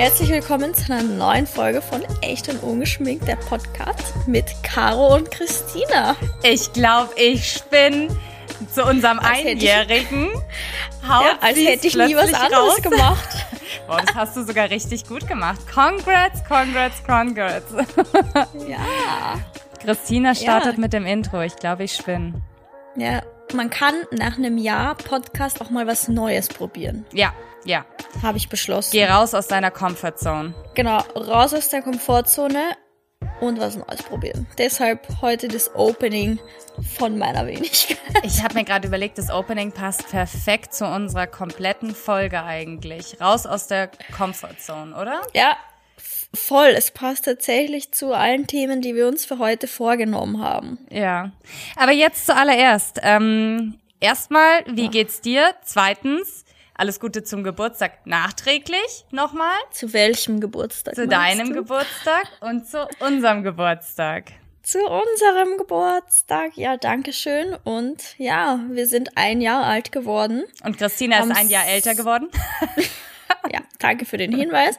Herzlich willkommen zu einer neuen Folge von Echt und Ungeschminkt, der Podcast mit Caro und Christina. Ich glaube, ich bin zu unserem Als hätte ich- Einjährigen. Ja, als hätte ich nie was anderes gemacht. Boah, das hast du sogar richtig gut gemacht. Congrats, congrats, congrats. Ja. Christina startet Ja. mit dem Intro. Ich glaube, ich spinne. Ja, man kann nach einem Jahr Podcast auch mal was Neues probieren. Ja, ja. Habe ich beschlossen. Geh raus aus deiner Comfortzone. Genau, raus aus der Komfortzone und was Neues probieren. Deshalb heute das Opening von meiner Wenigkeit. Ich habe mir gerade überlegt, das Opening passt perfekt zu unserer kompletten Folge eigentlich. Raus aus der Comfortzone, oder? Ja, voll. Es passt tatsächlich zu allen Themen, die wir uns für heute vorgenommen haben. Ja. Aber jetzt zuallererst. Ähm, erstmal, wie geht's dir? Zweitens, alles Gute zum Geburtstag nachträglich nochmal. Zu welchem Geburtstag? Zu deinem du? Geburtstag und zu unserem Geburtstag. Zu unserem Geburtstag. Ja, danke schön. Und ja, wir sind ein Jahr alt geworden. Und Christina Am ist ein Jahr älter geworden. Ja, danke für den Hinweis.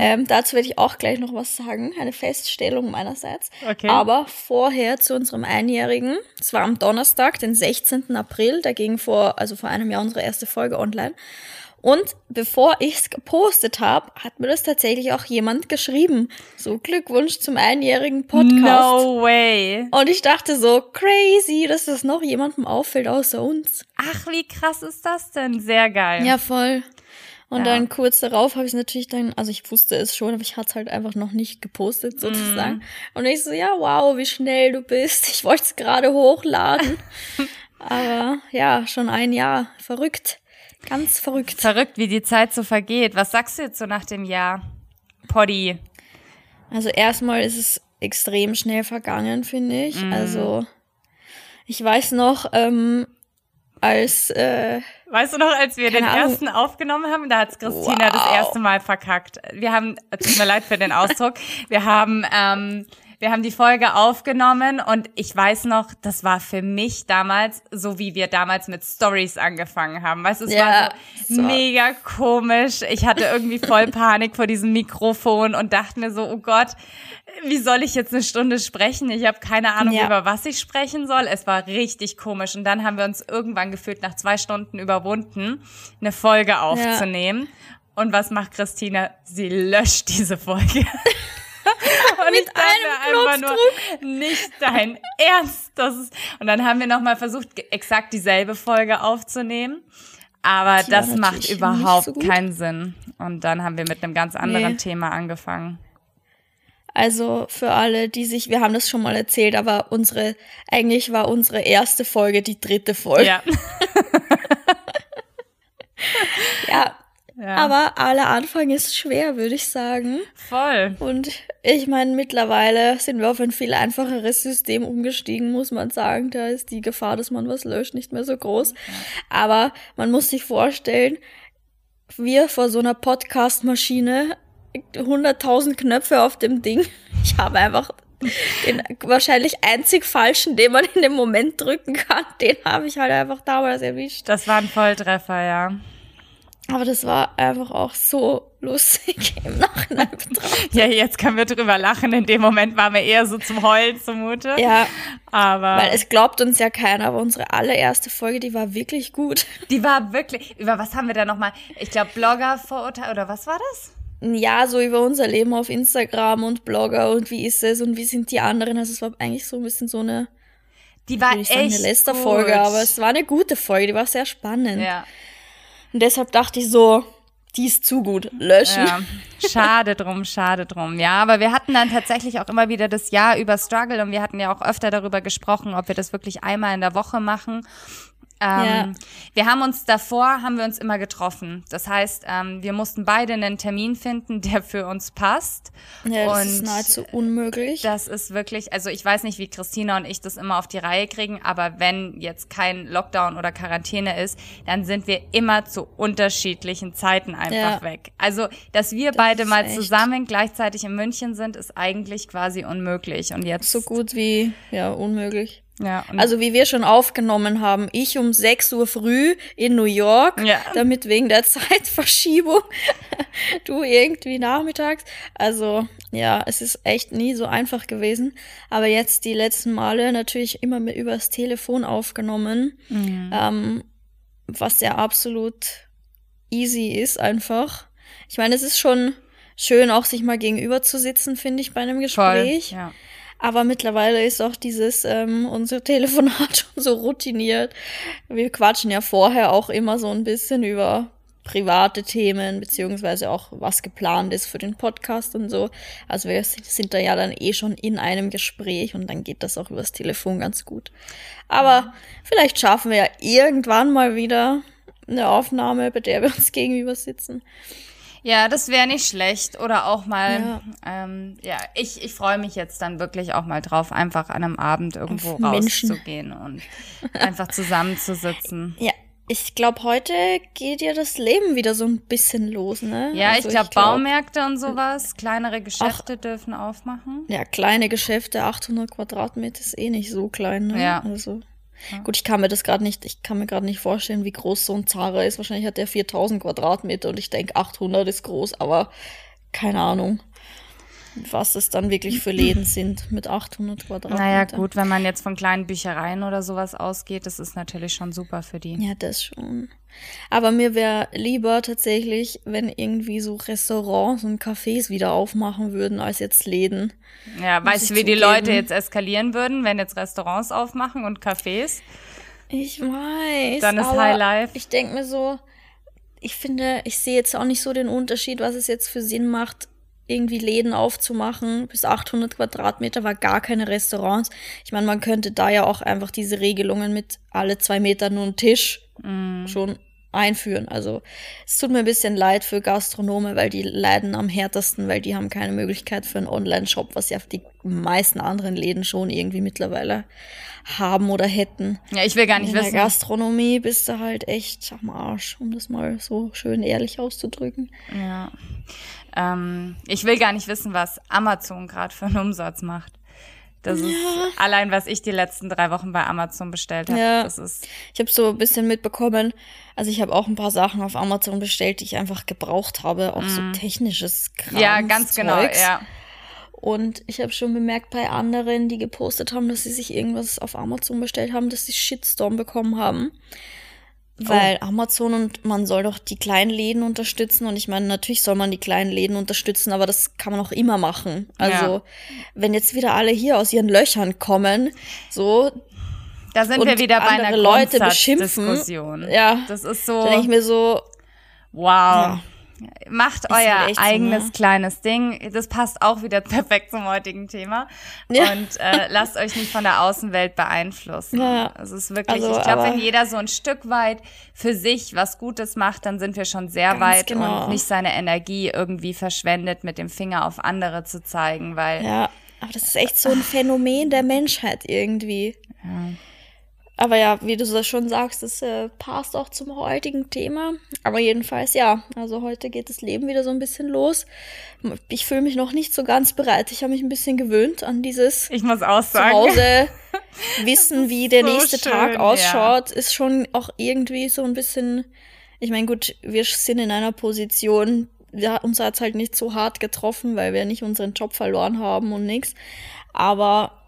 Ähm, dazu werde ich auch gleich noch was sagen. Eine Feststellung meinerseits. Okay. Aber vorher zu unserem Einjährigen. Es war am Donnerstag, den 16. April. Da ging vor, also vor einem Jahr unsere erste Folge online. Und bevor ich es gepostet habe, hat mir das tatsächlich auch jemand geschrieben. So Glückwunsch zum einjährigen Podcast. No way. Und ich dachte so, crazy, dass das noch jemandem auffällt außer uns. Ach, wie krass ist das denn? Sehr geil. Ja, voll. Und Ja. dann kurz darauf habe ich es natürlich dann, also ich wusste es schon, aber ich hatte es halt einfach noch nicht gepostet sozusagen. Mhm. Und ich so, ja, wow, wie schnell du bist. Ich wollte es gerade hochladen. aber ja, schon ein Jahr. Verrückt. Ganz verrückt. Verrückt, wie die Zeit so vergeht. Was sagst du jetzt so nach dem Jahr? Poddy. Also erstmal ist es extrem schnell vergangen, finde ich. Mhm. Also ich weiß noch, ähm, als äh, Weißt du noch, als wir den Ahnung. ersten aufgenommen haben, da hat Christina das Wow. erste Mal verkackt. Wir haben, tut mir leid für den Ausdruck, wir haben, ähm, wir haben die Folge aufgenommen und ich weiß noch, das war für mich damals, so wie wir damals mit Stories angefangen haben. Weißt du, es Ja, war so war- mega komisch. Ich hatte irgendwie voll Panik vor diesem Mikrofon und dachte mir so, oh Gott, wie soll ich jetzt eine Stunde sprechen? Ich habe keine Ahnung, Ja. über was ich sprechen soll. Es war richtig komisch. Und dann haben wir uns irgendwann gefühlt nach zwei Stunden überwunden, eine Folge aufzunehmen. Und was macht Christina? Sie löscht diese Folge. Und Mit ich dachte einem einfach nur, nicht dein Ernst. Das ist, und dann haben wir nochmal versucht, exakt dieselbe Folge aufzunehmen. Aber Die das macht überhaupt so keinen Sinn. Und dann haben wir mit einem ganz anderen Nee. Thema angefangen. Also für alle, die sich, wir haben das schon mal erzählt, aber unsere, eigentlich war unsere erste Folge die dritte Folge. Ja. Ja, ja. aber aller Anfang ist schwer, würde ich sagen. Voll. Und ich meine, mittlerweile sind wir auf ein viel einfacheres System umgestiegen, muss man sagen. Da ist die Gefahr, dass man was löscht, nicht mehr so groß. Aber man muss sich vorstellen, wir vor so einer Podcast-Maschine, 100.000 Knöpfe auf dem Ding. Ich habe einfach den wahrscheinlich einzig falschen, den man in dem Moment drücken kann, den habe ich halt einfach damals erwischt. Das war ein Volltreffer, ja. Aber das war einfach auch so lustig im Nachhinein betrachtet. Ja, jetzt können wir drüber lachen. In dem Moment war mir eher so zum Heulen zumute. Ja, Aber weil es glaubt uns ja keiner, aber unsere allererste Folge, die war wirklich gut. die war wirklich, über was haben wir da nochmal? Ich glaube, Blogger-Vorurteil, oder was war das? Ja, so über unser Leben auf Instagram und Blogger und wie ist es und wie sind die anderen. Also es war eigentlich so ein bisschen so eine, Die war ich sagen, echt eine Lästerfolge, gut. aber es war eine gute Folge, die war sehr spannend. Ja, Und deshalb dachte ich so, die ist zu gut, löschen. ja. Schade drum, schade drum. Ja, aber wir hatten dann tatsächlich auch immer wieder das Jahr über Struggle und wir hatten ja auch öfter darüber gesprochen, ob wir das wirklich einmal in der Woche machen. Ähm, Ja. Wir haben uns davor, haben wir uns immer getroffen. Das heißt, ähm, wir mussten beide einen Termin finden, der für uns passt. Ja, das und ist nahezu unmöglich. Das ist wirklich, also ich weiß nicht, wie Christina und ich das immer auf die Reihe kriegen, aber wenn jetzt kein Lockdown oder Quarantäne ist, dann sind wir immer zu unterschiedlichen Zeiten einfach Ja. weg. Also, dass wir beide ist mal echt- zusammen gleichzeitig in München sind, ist eigentlich quasi unmöglich. Und jetzt so gut wie, ja, unmöglich. Ja, Also wie wir schon aufgenommen haben, ich um 6 Uhr früh in New York, Ja. damit wegen der Zeitverschiebung, du irgendwie nachmittags. Also ja, es ist echt nie so einfach gewesen. Aber jetzt die letzten Male natürlich immer mit übers Telefon aufgenommen, ähm, was ja absolut easy ist einfach. Ich meine, es ist schon schön, auch sich mal gegenüber zu sitzen, finde ich, bei einem voll. Gespräch. Ja. Aber mittlerweile ist auch dieses, ähm, unser Telefonat schon so routiniert. Wir quatschen ja vorher auch immer so ein bisschen über private Themen, beziehungsweise auch was geplant ist für den Podcast und so. Also wir sind da ja dann eh schon in einem Gespräch und dann geht das auch übers Telefon ganz gut. Aber vielleicht schaffen wir ja irgendwann mal wieder eine Aufnahme, bei der wir uns gegenüber sitzen. Ja, das wäre nicht schlecht. Oder auch mal, Ja. ähm, ja, ich, ich freue mich jetzt dann wirklich auch mal drauf, einfach an einem Abend irgendwo Auf Menschen. rauszugehen und einfach zusammenzusitzen. Ja, ich glaube, heute geht ja das Leben wieder so ein bisschen los, ne? Ja, Also ich glaube, glaub- Baumärkte und sowas, kleinere Geschäfte dürfen aufmachen. Ja, kleine Geschäfte, 800 Quadratmeter ist eh nicht so klein, ne? Ja. Also, gut, ich kann mir das gerade nicht, ich kann mir gerade nicht vorstellen, wie groß so ein Zara ist. Wahrscheinlich hat der 4000 Quadratmeter und ich denke 800 ist groß, aber keine Ahnung, was es dann wirklich für Läden sind mit 800 Quadratmeter. Naja, gut, wenn man jetzt von kleinen Büchereien oder sowas ausgeht, das ist natürlich schon super für die. Ja, das schon. Aber mir wäre lieber tatsächlich, wenn irgendwie so Restaurants und Cafés wieder aufmachen würden, als jetzt Läden. Ja, weißt ich du, wie die. Leute jetzt eskalieren würden, wenn jetzt Restaurants aufmachen und Cafés? Ich weiß. Dann ist High Life. Ich denke mir so, ich finde, ich sehe jetzt auch nicht so den Unterschied, was es jetzt für Sinn macht, irgendwie Läden aufzumachen. Bis 800 Quadratmeter war gar keine Restaurants. Ich meine, man könnte da ja auch einfach diese Regelungen mit alle zwei Meter nur ein Tisch Mm. schon einführen. Also es tut mir ein bisschen leid für Gastronome, weil die leiden am härtesten, weil die haben keine Möglichkeit für einen Online-Shop, was ja die meisten anderen Läden schon irgendwie mittlerweile haben oder hätten. Ja, ich will gar nicht In der wissen. Gastronomie bist du halt echt am Arsch, um das mal so schön ehrlich auszudrücken. Ja. Ähm, ich will gar nicht wissen, was Amazon gerade für einen Umsatz macht. Das ist allein, was ich die letzten drei Wochen bei Amazon bestellt habe. Ja. Das ist Ich habe so ein bisschen mitbekommen, also ich habe auch ein paar Sachen auf Amazon bestellt, die ich einfach gebraucht habe, auch so technisches Kram. Mhm. ja ganz genau, ja. Und ich habe schon bemerkt bei anderen, die gepostet haben, dass sie sich irgendwas auf Amazon bestellt haben, dass sie Shitstorm bekommen haben. Weil Amazon und man soll doch die kleinen Läden unterstützen. Und ich meine, natürlich soll man die kleinen Läden unterstützen, aber das kann man auch immer machen. Also, Ja. wenn jetzt wieder alle hier aus ihren Löchern kommen, so, Da sind Und wir wieder bei einer Leute beschimpfen. Ja. Das ist so, dann denke ich mir so, wow. Macht halt euer echt so, eigenes ne? kleines Ding. Das passt auch wieder perfekt zum heutigen Thema. Ja. Und äh, lasst euch nicht von der Außenwelt beeinflussen. Ja. Es ist wirklich, Also, ich glaube, wenn jeder so ein Stück weit für sich was Gutes macht, dann sind wir schon sehr weit genau. und nicht seine Energie irgendwie verschwendet, mit dem Finger auf andere zu zeigen, weil Ja, aber das ist echt so ein Phänomen der Menschheit irgendwie. Aber ja, wie du das schon sagst, das äh, passt auch zum heutigen Thema. Aber jedenfalls, ja, also heute geht das Leben wieder so ein bisschen los. Ich fühle mich noch nicht so ganz bereit. Ich habe mich ein bisschen gewöhnt an dieses ich muss auch zu sagen, Hause wissen, wie der so nächste Tag schön, ausschaut, ist schon auch irgendwie so ein bisschen. Ich meine, gut, wir sind in einer Position, ja, uns hat's halt nicht so hart getroffen, weil wir nicht unseren Job verloren haben und nix. Aber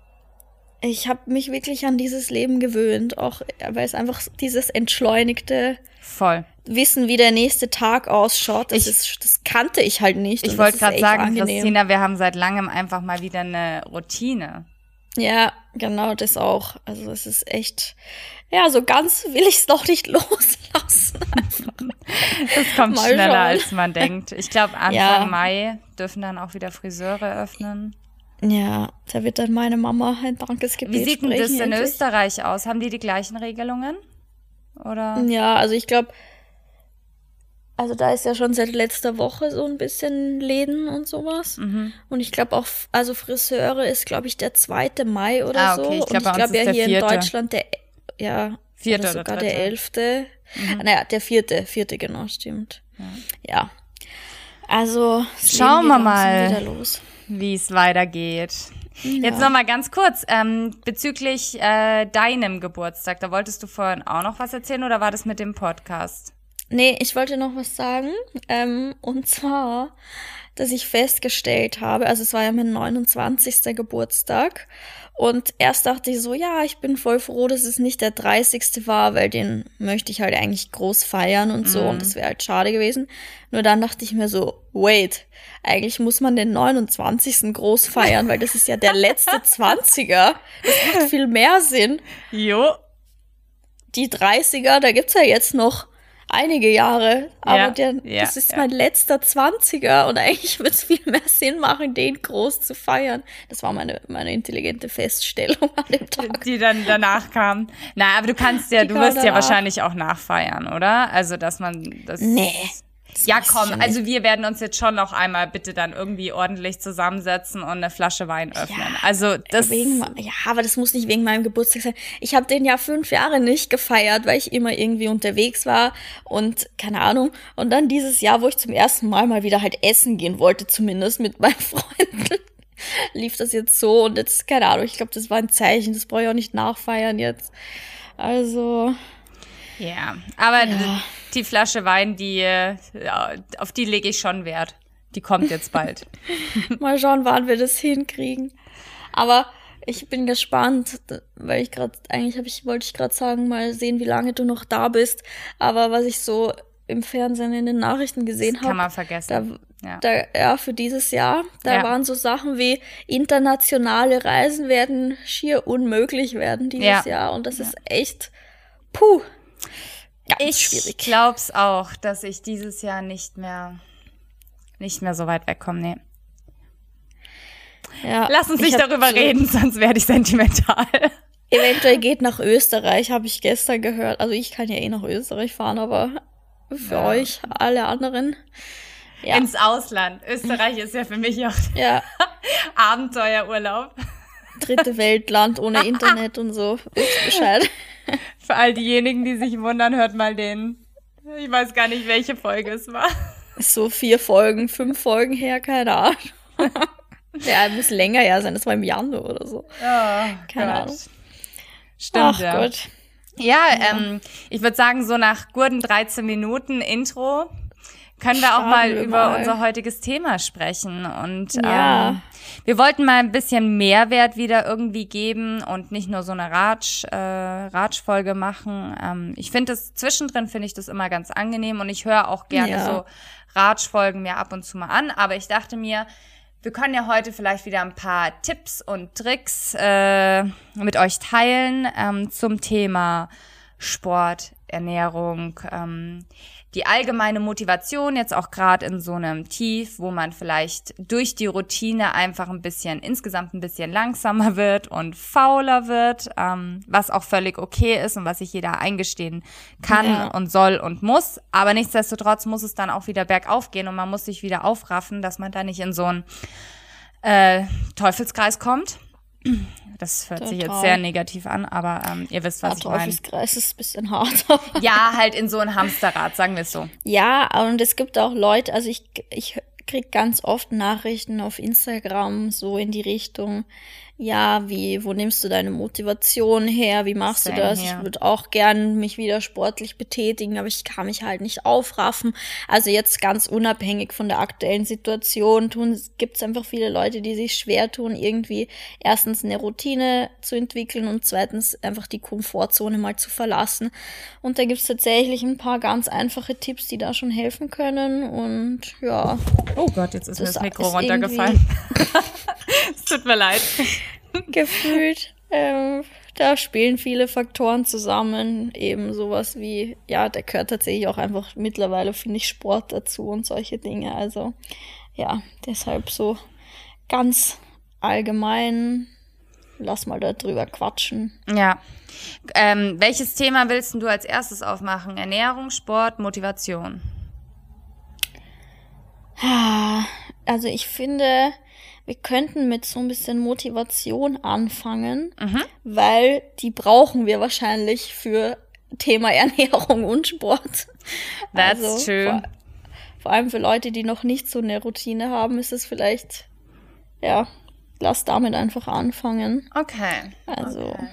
ich habe mich wirklich an dieses Leben gewöhnt, auch weil es einfach dieses entschleunigte voll. Wissen, wie der nächste Tag ausschaut, das, Ich- ist, das kannte ich halt nicht. Ich wollte gerade sagen, angenehm. Christina, wir haben seit langem einfach mal wieder eine Routine. Ja, genau, das auch. Also es ist echt, ja, so ganz will ich es noch nicht loslassen. Das kommt Mal schneller, schauen. als man denkt. Ich glaube, Anfang Ja. Mai dürfen dann auch wieder Friseure öffnen. Ja, da wird dann meine Mama ein Dankesgebet Wie sieht denn das in endlich. Österreich aus? Haben die die gleichen Regelungen? Oder? Ja, also ich glaube, also da ist ja schon seit letzter Woche so ein bisschen Läden und sowas. Mhm. Und ich glaube auch, also Friseure ist, glaube ich, der 2. Mai oder Ah, so. okay, ich glaub, und ich glaube ja hier in vierte. Deutschland der, ja, Vierte oder oder sogar dritte. der 11. Mhm. Naja, der vierte, vierte genau, stimmt. Ja. Also, es Schauen wir mal. Wie es weitergeht. Ja. Jetzt noch mal ganz kurz ähm, bezüglich äh, deinem Geburtstag. Da wolltest du vorhin auch noch was erzählen oder war das mit dem Podcast? Nee, ich wollte noch was sagen. Ähm, und zwar, dass ich festgestellt habe, also es war ja mein 29. Geburtstag und erst dachte ich so, ja, ich bin voll froh, dass es nicht der 30. war, weil den möchte ich halt eigentlich groß feiern und so. Mm. Und das wäre halt schade gewesen. Nur dann dachte ich mir so, wait, eigentlich muss man den 29. groß feiern, weil das ist ja der letzte 20er. Das macht viel mehr Sinn. Jo. Die 30er, da gibt's ja jetzt noch einige Jahre, aber ja, der, ja, das ist ja. mein letzter Zwanziger und eigentlich würde es viel mehr Sinn machen, den groß zu feiern. Das war meine, meine intelligente Feststellung an dem Tag. Die dann danach kam. Na, aber du kannst ja, Die du wirst ja wahrscheinlich auch nachfeiern, oder? Also, dass man das. Nee. Das ja, komm, also wir werden uns jetzt schon noch einmal bitte dann irgendwie ordentlich zusammensetzen und eine Flasche Wein öffnen. Ja, also das wegen, ja, aber das muss nicht wegen meinem Geburtstag sein. Ich habe den ja fünf Jahre nicht gefeiert, weil ich immer irgendwie unterwegs war und keine Ahnung. Und dann dieses Jahr, wo ich zum ersten Mal mal wieder halt essen gehen wollte, zumindest mit meinen Freunden, lief das jetzt so und jetzt keine Ahnung. Ich glaube, das war ein Zeichen. Das brauche ich auch nicht nachfeiern jetzt. Also ja, aber ja. Die Flasche Wein, die auf die lege ich schon Wert. Die kommt jetzt bald. Mal schauen, wann wir das hinkriegen. Aber ich bin gespannt, weil ich gerade eigentlich habe ich wollte ich gerade sagen, mal sehen, wie lange du noch da bist. Aber was ich so im Fernsehen in den Nachrichten gesehen habe, kann man vergessen. Da, ja. Da, ja, für dieses Jahr, da ja. waren so Sachen wie internationale Reisen werden schier unmöglich werden dieses ja. Jahr und das ist echt puh. Ganz ich schwierig. Ich glaub's auch, dass ich dieses Jahr nicht mehr, nicht mehr so weit wegkomme. Nee. Ja, Lass uns nicht darüber so reden, sonst werde ich sentimental. Eventuell geht nach Österreich, habe ich gestern gehört. Also ich kann ja eh nach Österreich fahren, aber für ja. euch, alle anderen. Ja. Ins Ausland. Österreich ist ja für mich auch ja. Abenteuerurlaub. Dritte Weltland ohne Internet und so. Wisst Bescheid. Für all diejenigen, die sich wundern, hört mal den. Ich weiß gar nicht, welche Folge es war. So vier Folgen, fünf Folgen her, keine Ahnung. ja, muss länger ja sein, das war im Januar oder so. Ja, keine Gott. Ahnung. Stimmt, Ach, ja. Gott. Ja, ja. Ähm, ich würde sagen, so nach guten 13 Minuten Intro können wir auch mal über unser heutiges Thema sprechen. Und ja. ähm, wir wollten mal ein bisschen Mehrwert wieder irgendwie geben und nicht nur so eine Ratsch, äh, Ratschfolge machen. Ähm, ich finde das zwischendrin finde ich das immer ganz angenehm und ich höre auch gerne ja. so Ratschfolgen mir ab und zu mal an. Aber ich dachte mir, wir können ja heute vielleicht wieder ein paar Tipps und Tricks äh, mit euch teilen ähm, zum Thema Sport, Ernährung. Ähm, die allgemeine Motivation jetzt auch gerade in so einem Tief, wo man vielleicht durch die Routine einfach ein bisschen, insgesamt ein bisschen langsamer wird und fauler wird, ähm, was auch völlig okay ist und was sich jeder eingestehen kann ja. und soll und muss. Aber nichtsdestotrotz muss es dann auch wieder bergauf gehen und man muss sich wieder aufraffen, dass man da nicht in so einen äh, Teufelskreis kommt. Das hört Total. sich jetzt sehr negativ an, aber ähm, ihr wisst, was ja, ich meine. Kreis ist ein bisschen hart. ja, halt in so ein Hamsterrad, sagen wir es so. Ja, und es gibt auch Leute, also ich, ich krieg ganz oft Nachrichten auf Instagram so in die Richtung, ja, wie, wo nimmst du deine Motivation her? Wie machst Same du das? Here. Ich würde auch gern mich wieder sportlich betätigen, aber ich kann mich halt nicht aufraffen. Also jetzt ganz unabhängig von der aktuellen Situation tun, gibt es einfach viele Leute, die sich schwer tun, irgendwie erstens eine Routine zu entwickeln und zweitens einfach die Komfortzone mal zu verlassen. Und da gibt es tatsächlich ein paar ganz einfache Tipps, die da schon helfen können. Und ja. Oh Gott, jetzt ist mir das Mikro runtergefallen. es tut mir leid. Gefühlt. Ähm, da spielen viele Faktoren zusammen. Eben sowas wie, ja, da gehört tatsächlich auch einfach mittlerweile, finde ich, Sport dazu und solche Dinge. Also, ja, deshalb so ganz allgemein. Lass mal darüber quatschen. Ja. Ähm, welches Thema willst du als erstes aufmachen? Ernährung, Sport, Motivation? Also ich finde, wir könnten mit so ein bisschen Motivation anfangen, mhm. weil die brauchen wir wahrscheinlich für Thema Ernährung und Sport. That's also, true. Vor, vor allem für Leute, die noch nicht so eine Routine haben, ist es vielleicht ja, lass damit einfach anfangen. Okay. Also. Okay.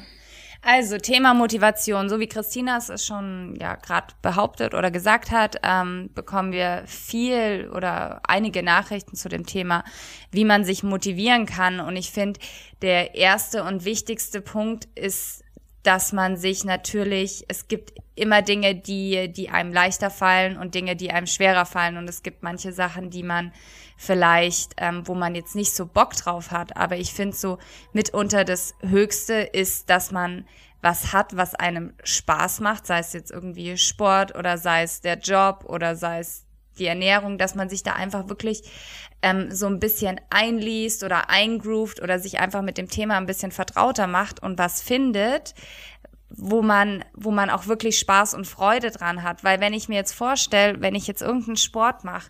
Also Thema Motivation, so wie Christina es schon ja gerade behauptet oder gesagt hat, ähm, bekommen wir viel oder einige Nachrichten zu dem Thema, wie man sich motivieren kann. Und ich finde, der erste und wichtigste Punkt ist, dass man sich natürlich, es gibt immer Dinge, die, die einem leichter fallen und Dinge, die einem schwerer fallen. Und es gibt manche Sachen, die man vielleicht, ähm, wo man jetzt nicht so Bock drauf hat. Aber ich finde so mitunter das Höchste ist, dass man was hat, was einem Spaß macht, sei es jetzt irgendwie Sport oder sei es der Job oder sei es die Ernährung, dass man sich da einfach wirklich ähm, so ein bisschen einliest oder eingroovt oder sich einfach mit dem Thema ein bisschen vertrauter macht und was findet, wo man, wo man auch wirklich Spaß und Freude dran hat. Weil wenn ich mir jetzt vorstelle, wenn ich jetzt irgendeinen Sport mache,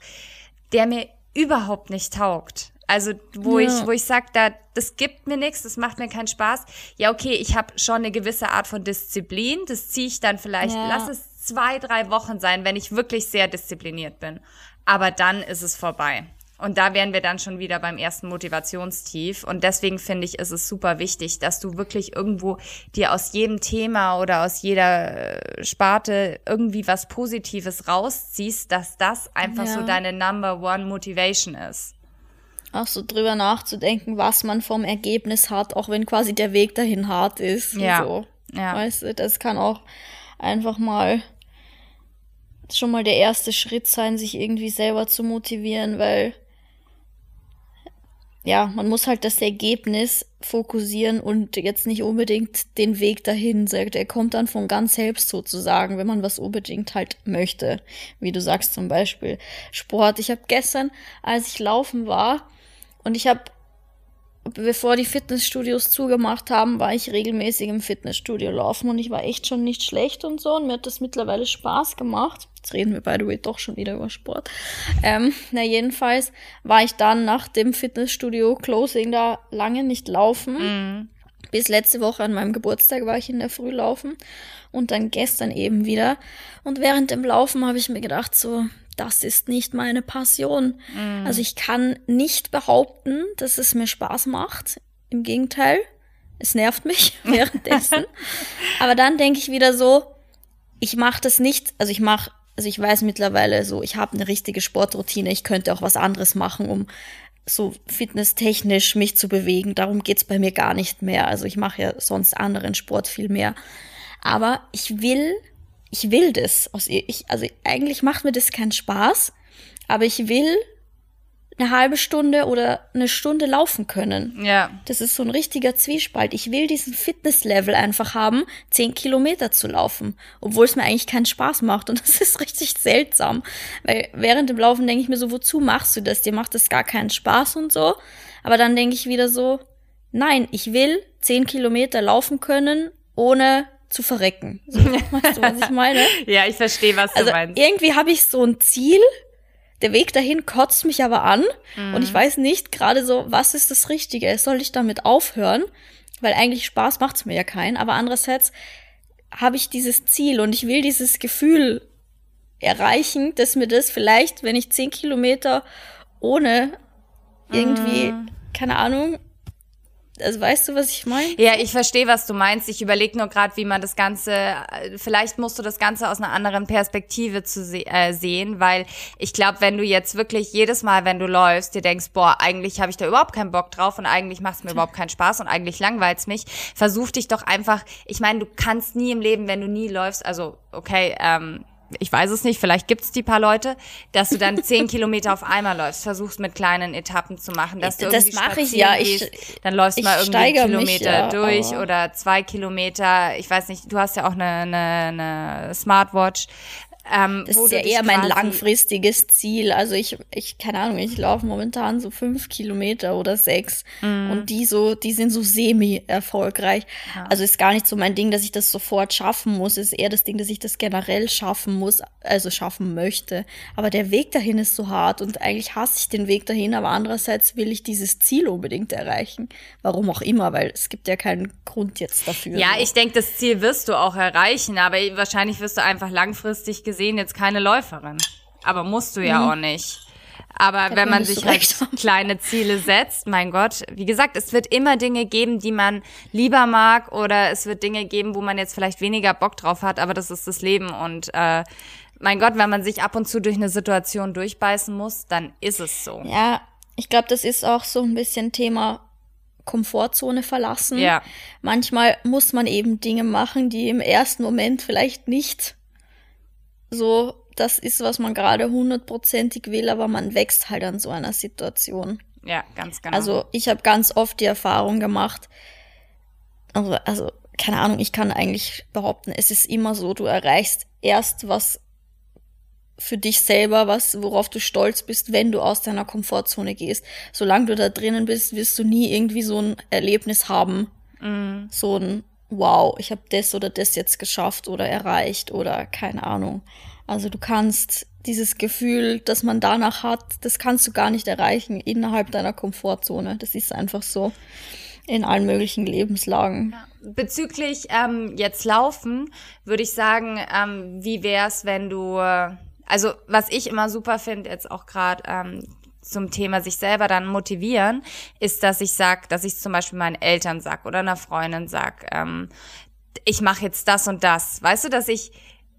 der mir überhaupt nicht taugt. Also wo ja. ich wo ich sag, da das gibt mir nichts, das macht mir keinen Spaß. Ja okay, ich habe schon eine gewisse Art von Disziplin. Das ziehe ich dann vielleicht. Ja. Lass es zwei drei Wochen sein, wenn ich wirklich sehr diszipliniert bin. Aber dann ist es vorbei. Und da wären wir dann schon wieder beim ersten Motivationstief. Und deswegen finde ich, ist es super wichtig, dass du wirklich irgendwo dir aus jedem Thema oder aus jeder äh, Sparte irgendwie was Positives rausziehst, dass das einfach ja. so deine Number One Motivation ist. Auch so drüber nachzudenken, was man vom Ergebnis hat, auch wenn quasi der Weg dahin hart ist. Ja. So. ja. Weißt du, das kann auch einfach mal schon mal der erste Schritt sein, sich irgendwie selber zu motivieren, weil ja, man muss halt das Ergebnis fokussieren und jetzt nicht unbedingt den Weg dahin. Sagt, er kommt dann von ganz selbst sozusagen, wenn man was unbedingt halt möchte. Wie du sagst zum Beispiel Sport. Ich habe gestern, als ich laufen war und ich habe bevor die Fitnessstudios zugemacht haben, war ich regelmäßig im Fitnessstudio laufen und ich war echt schon nicht schlecht und so und mir hat das mittlerweile Spaß gemacht. Jetzt reden wir by the way doch schon wieder über Sport. Ähm, na jedenfalls war ich dann nach dem Fitnessstudio Closing da lange nicht laufen. Mm. Bis letzte Woche an meinem Geburtstag war ich in der Früh laufen und dann gestern eben wieder. Und während dem Laufen habe ich mir gedacht, so, das ist nicht meine Passion. Mm. Also ich kann nicht behaupten, dass es mir Spaß macht. Im Gegenteil, es nervt mich währenddessen. Aber dann denke ich wieder so, ich mache das nicht, also ich mache, also ich weiß mittlerweile so, ich habe eine richtige Sportroutine, ich könnte auch was anderes machen, um so fitnesstechnisch mich zu bewegen. Darum geht's bei mir gar nicht mehr. Also ich mache ja sonst anderen Sport viel mehr. Aber ich will ich will das. Ich, also eigentlich macht mir das keinen Spaß, aber ich will eine halbe Stunde oder eine Stunde laufen können. Ja. Das ist so ein richtiger Zwiespalt. Ich will diesen Fitnesslevel einfach haben, zehn Kilometer zu laufen, obwohl es mir eigentlich keinen Spaß macht. Und das ist richtig seltsam, weil während dem Laufen denke ich mir so, wozu machst du das? Dir macht das gar keinen Spaß und so. Aber dann denke ich wieder so, nein, ich will zehn Kilometer laufen können, ohne zu verrecken. So, weißt du, was ich meine? ja, ich verstehe, was also du meinst. Irgendwie habe ich so ein Ziel, der Weg dahin kotzt mich aber an mhm. und ich weiß nicht gerade so, was ist das Richtige? Soll ich damit aufhören? Weil eigentlich Spaß macht's mir ja keinen, aber andererseits habe ich dieses Ziel und ich will dieses Gefühl erreichen, dass mir das vielleicht, wenn ich zehn Kilometer ohne irgendwie, mhm. keine Ahnung, also weißt du, was ich meine? Ja, ich verstehe, was du meinst. Ich überlege nur gerade, wie man das Ganze, vielleicht musst du das Ganze aus einer anderen Perspektive zu se äh, sehen, weil ich glaube, wenn du jetzt wirklich jedes Mal, wenn du läufst, dir denkst, boah, eigentlich habe ich da überhaupt keinen Bock drauf und eigentlich macht es mir überhaupt keinen Spaß und eigentlich langweilt's mich, versuch dich doch einfach, ich meine, du kannst nie im Leben, wenn du nie läufst, also okay, ähm, ich weiß es nicht, vielleicht gibt's die paar Leute, dass du dann zehn Kilometer auf einmal läufst, versuchst mit kleinen Etappen zu machen, dass du das mache ich ja. Gehst, dann läufst du mal irgendwie einen Kilometer mich, ja, durch oder zwei Kilometer. Ich weiß nicht, du hast ja auch eine, eine, eine Smartwatch. Ähm, das ist ja eher mein langfristiges Ziel. Also ich, ich, keine Ahnung, ich laufe momentan so fünf Kilometer oder sechs mm. und die so, die sind so semi-erfolgreich. Ja. Also ist gar nicht so mein Ding, dass ich das sofort schaffen muss. Ist eher das Ding, dass ich das generell schaffen muss, also schaffen möchte. Aber der Weg dahin ist so hart und eigentlich hasse ich den Weg dahin, aber andererseits will ich dieses Ziel unbedingt erreichen. Warum auch immer, weil es gibt ja keinen Grund jetzt dafür. Ja, so. ich denke, das Ziel wirst du auch erreichen, aber wahrscheinlich wirst du einfach langfristig gesehen gesehen jetzt keine Läuferin. Aber musst du ja mhm. auch nicht. Aber wenn man sich halt kleine Ziele setzt, mein Gott, wie gesagt, es wird immer Dinge geben, die man lieber mag oder es wird Dinge geben, wo man jetzt vielleicht weniger Bock drauf hat, aber das ist das Leben und äh, mein Gott, wenn man sich ab und zu durch eine Situation durchbeißen muss, dann ist es so. Ja, ich glaube, das ist auch so ein bisschen Thema Komfortzone verlassen. Ja. Manchmal muss man eben Dinge machen, die im ersten Moment vielleicht nicht so das ist, was man gerade hundertprozentig will, aber man wächst halt an so einer Situation. Ja, ganz genau. Also ich habe ganz oft die Erfahrung gemacht, also, also keine Ahnung, ich kann eigentlich behaupten, es ist immer so, du erreichst erst was für dich selber, was, worauf du stolz bist, wenn du aus deiner Komfortzone gehst. Solange du da drinnen bist, wirst du nie irgendwie so ein Erlebnis haben. Mm. So ein Wow, ich habe das oder das jetzt geschafft oder erreicht oder keine Ahnung. Also du kannst dieses Gefühl, das man danach hat, das kannst du gar nicht erreichen innerhalb deiner Komfortzone. Das ist einfach so in allen möglichen Lebenslagen. Bezüglich ähm, jetzt Laufen, würde ich sagen, ähm, wie wär's, wenn du also was ich immer super finde, jetzt auch gerade ähm, zum Thema sich selber dann motivieren, ist, dass ich sag, dass ich zum Beispiel meinen Eltern sag oder einer Freundin sag, ähm, ich mache jetzt das und das. Weißt du, dass ich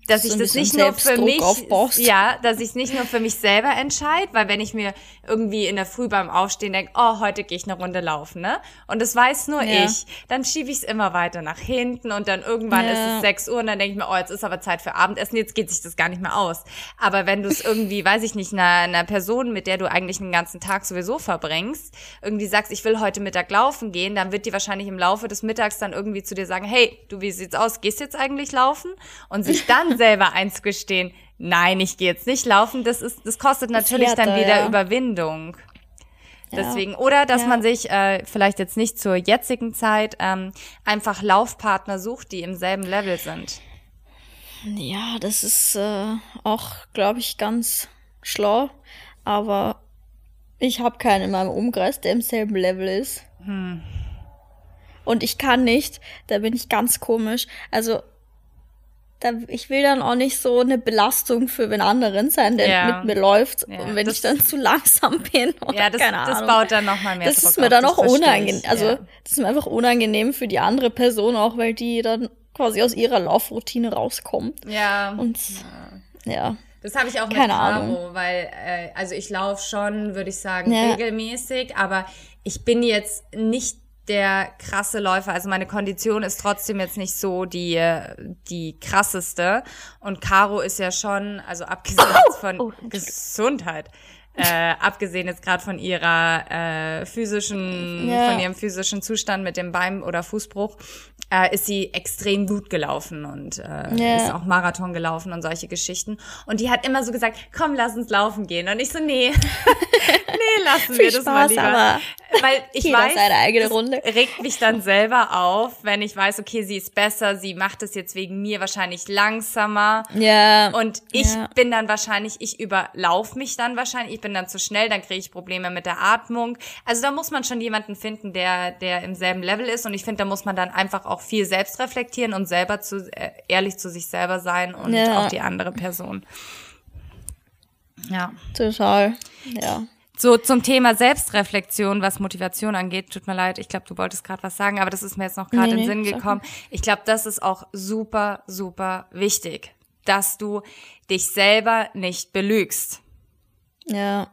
dass so ich das nicht nur für mich, aufbaust. ja, dass ich es nicht nur für mich selber entscheide, weil wenn ich mir irgendwie in der Früh beim Aufstehen denke, oh, heute gehe ich eine Runde laufen, ne? Und das weiß nur ja. ich, dann schiebe ich es immer weiter nach hinten und dann irgendwann ja. ist es 6 Uhr und dann denke ich mir, oh, jetzt ist aber Zeit für Abendessen, jetzt geht sich das gar nicht mehr aus. Aber wenn du es irgendwie, weiß ich nicht, einer, einer Person, mit der du eigentlich den ganzen Tag sowieso verbringst, irgendwie sagst, ich will heute Mittag laufen gehen, dann wird die wahrscheinlich im Laufe des Mittags dann irgendwie zu dir sagen, hey, du, wie sieht's aus? Gehst jetzt eigentlich laufen? Und sich dann selber einzugestehen, nein, ich gehe jetzt nicht laufen, das ist, das kostet natürlich das dann wieder ja. Überwindung. Deswegen, ja. oder dass ja. man sich äh, vielleicht jetzt nicht zur jetzigen Zeit ähm, einfach Laufpartner sucht, die im selben Level sind. Ja, das ist äh, auch, glaube ich, ganz schlau. Aber ich habe keinen in meinem Umkreis, der im selben Level ist. Hm. Und ich kann nicht, da bin ich ganz komisch. Also da, ich will dann auch nicht so eine Belastung für den anderen sein, der ja. mit mir läuft, ja, und wenn ich dann zu langsam bin oder ja, das, keine Ahnung. das baut dann nochmal mehr das Druck ist mir auf, dann auch unangenehm. Also ja. das ist mir einfach unangenehm für die andere Person auch, weil die dann quasi aus ihrer Laufroutine rauskommt. Ja. Und ja. Das habe ich auch Keine mit Caro, Ahnung. weil äh, also ich laufe schon, würde ich sagen, regelmäßig, aber ich bin jetzt nicht der krasse Läufer. Also meine Kondition ist trotzdem jetzt nicht so die, die krasseste. Und Caro ist ja schon, also abgesehen von oh, Gesundheit, äh, abgesehen jetzt gerade von ihrer äh, physischen, ja. von ihrem physischen Zustand mit dem Bein- oder Fußbruch, äh, ist sie extrem gut gelaufen und äh, ja. ist auch Marathon gelaufen und solche Geschichten. Und die hat immer so gesagt, komm, lass uns laufen gehen. Und ich so, nee, nee, lassen wir das Spaß, mal lieber. Aber Weil ich weiß, seine eigene Runde. regt mich dann selber auf, wenn ich weiß, okay, sie ist besser, sie macht es jetzt wegen mir wahrscheinlich langsamer. Ja. Und ich ja. bin dann wahrscheinlich, ich überlauf mich dann wahrscheinlich, ich bin dann zu schnell, dann kriege ich Probleme mit der Atmung. Also da muss man schon jemanden finden, der, der im selben Level ist. Und ich finde, da muss man dann einfach auch viel selbst reflektieren und selber zu, äh, ehrlich zu sich selber sein und ja. auch die andere Person. Ja. Total. Ja. So zum Thema Selbstreflexion, was Motivation angeht, tut mir leid, ich glaube, du wolltest gerade was sagen, aber das ist mir jetzt noch gerade nee, in den nee, Sinn gekommen. Ich glaube, das ist auch super, super wichtig, dass du dich selber nicht belügst. Ja.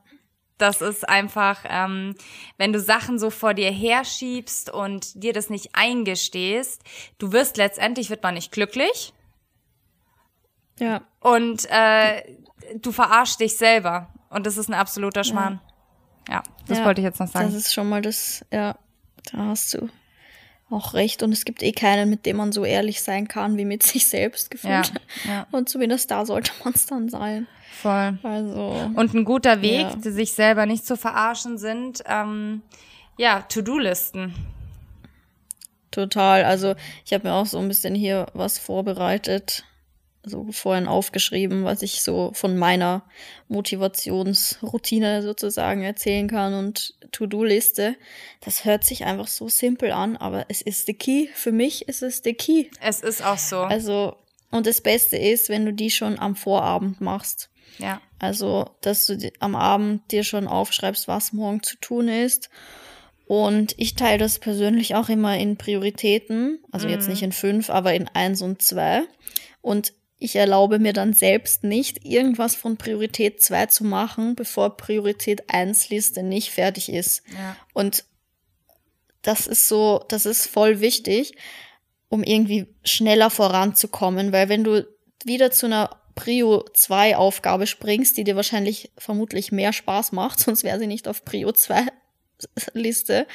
Das ist einfach, ähm, wenn du Sachen so vor dir herschiebst und dir das nicht eingestehst, du wirst letztendlich wird man nicht glücklich. Ja. Und äh, du verarschst dich selber. Und das ist ein absoluter Schmarrn. Ja. Ja, das ja, wollte ich jetzt noch sagen. Das ist schon mal das, ja, da hast du auch recht. Und es gibt eh keinen, mit dem man so ehrlich sein kann wie mit sich selbst gefühlt. Ja, ja. Und zumindest da sollte man es dann sein. Voll. Also. Und ein guter Weg, ja. sich selber nicht zu verarschen, sind ähm, ja To-Do-Listen. Total. Also ich habe mir auch so ein bisschen hier was vorbereitet so vorhin aufgeschrieben, was ich so von meiner Motivationsroutine sozusagen erzählen kann und To-Do-Liste. Das hört sich einfach so simpel an, aber es ist the key. Für mich ist es the key. Es ist auch so. Also, und das Beste ist, wenn du die schon am Vorabend machst. Ja. Also, dass du am Abend dir schon aufschreibst, was morgen zu tun ist. Und ich teile das persönlich auch immer in Prioritäten. Also mhm. jetzt nicht in fünf, aber in eins und zwei. Und ich erlaube mir dann selbst nicht, irgendwas von Priorität 2 zu machen, bevor Priorität 1 Liste nicht fertig ist. Ja. Und das ist so, das ist voll wichtig, um irgendwie schneller voranzukommen, weil wenn du wieder zu einer Prio 2 Aufgabe springst, die dir wahrscheinlich vermutlich mehr Spaß macht, sonst wäre sie nicht auf Prio 2 Liste,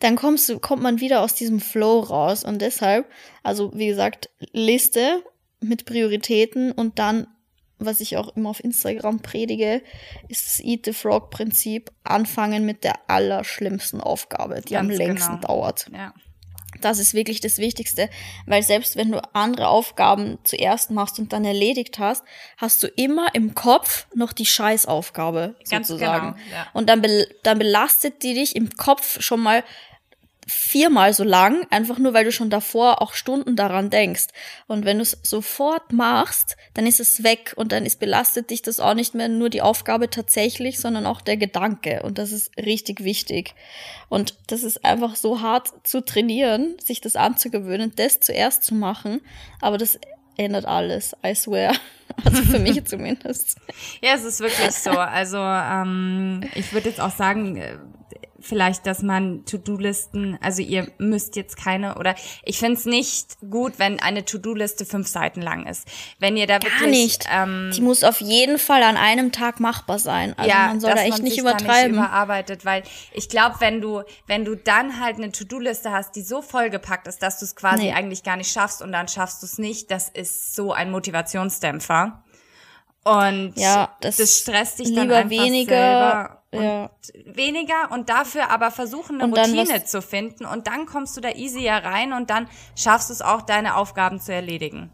dann kommst du, kommt man wieder aus diesem Flow raus und deshalb, also wie gesagt, Liste mit Prioritäten und dann, was ich auch immer auf Instagram predige, ist das Eat the Frog Prinzip. Anfangen mit der allerschlimmsten Aufgabe, die Ganz am längsten genau. dauert. Ja. Das ist wirklich das Wichtigste, weil selbst wenn du andere Aufgaben zuerst machst und dann erledigt hast, hast du immer im Kopf noch die Scheißaufgabe Ganz sozusagen. Genau, ja. Und dann, be dann belastet die dich im Kopf schon mal viermal so lang, einfach nur weil du schon davor auch Stunden daran denkst. Und wenn du es sofort machst, dann ist es weg und dann ist belastet dich das auch nicht mehr nur die Aufgabe tatsächlich, sondern auch der Gedanke. Und das ist richtig wichtig. Und das ist einfach so hart zu trainieren, sich das anzugewöhnen, das zuerst zu machen. Aber das ändert alles, I swear. Also für mich zumindest. Ja, es ist wirklich so. Also ähm, ich würde jetzt auch sagen, äh, vielleicht, dass man To-Do-Listen, also ihr müsst jetzt keine oder ich finde es nicht gut, wenn eine To-Do-Liste fünf Seiten lang ist. Wenn ihr da Gar wirklich, nicht. Ähm, die muss auf jeden Fall an einem Tag machbar sein. Also ja, man soll da echt nicht übertreiben. Nicht überarbeitet, weil ich glaube, wenn du wenn du dann halt eine To-Do-Liste hast, die so vollgepackt ist, dass du es quasi nee. eigentlich gar nicht schaffst und dann schaffst du es nicht, das ist so ein Motivationsdämpfer. Und ja, das, das stresst dich dann einfach weniger, selber ja. weniger und dafür aber versuchen, eine Routine zu finden und dann kommst du da easier rein und dann schaffst du es auch, deine Aufgaben zu erledigen.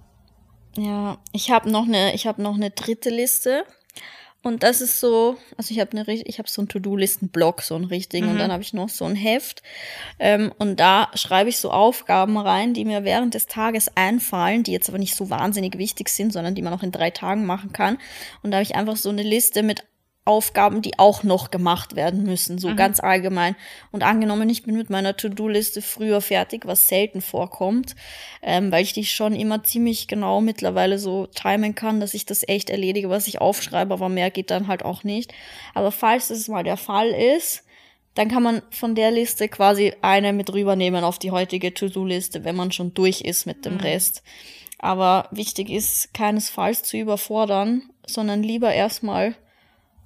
Ja, ich habe noch eine, ich habe noch eine dritte Liste und das ist so, also ich habe eine, ich habe so einen To-Do-Listen-Blog, so einen richtigen, mhm. und dann habe ich noch so ein Heft ähm, und da schreibe ich so Aufgaben rein, die mir während des Tages einfallen, die jetzt aber nicht so wahnsinnig wichtig sind, sondern die man auch in drei Tagen machen kann. Und da habe ich einfach so eine Liste mit Aufgaben, die auch noch gemacht werden müssen, so mhm. ganz allgemein. Und angenommen, ich bin mit meiner To-Do-Liste früher fertig, was selten vorkommt, ähm, weil ich die schon immer ziemlich genau mittlerweile so timen kann, dass ich das echt erledige, was ich aufschreibe, aber mehr geht dann halt auch nicht. Aber falls das mal der Fall ist, dann kann man von der Liste quasi eine mit rübernehmen auf die heutige To-Do-Liste, wenn man schon durch ist mit dem mhm. Rest. Aber wichtig ist, keinesfalls zu überfordern, sondern lieber erstmal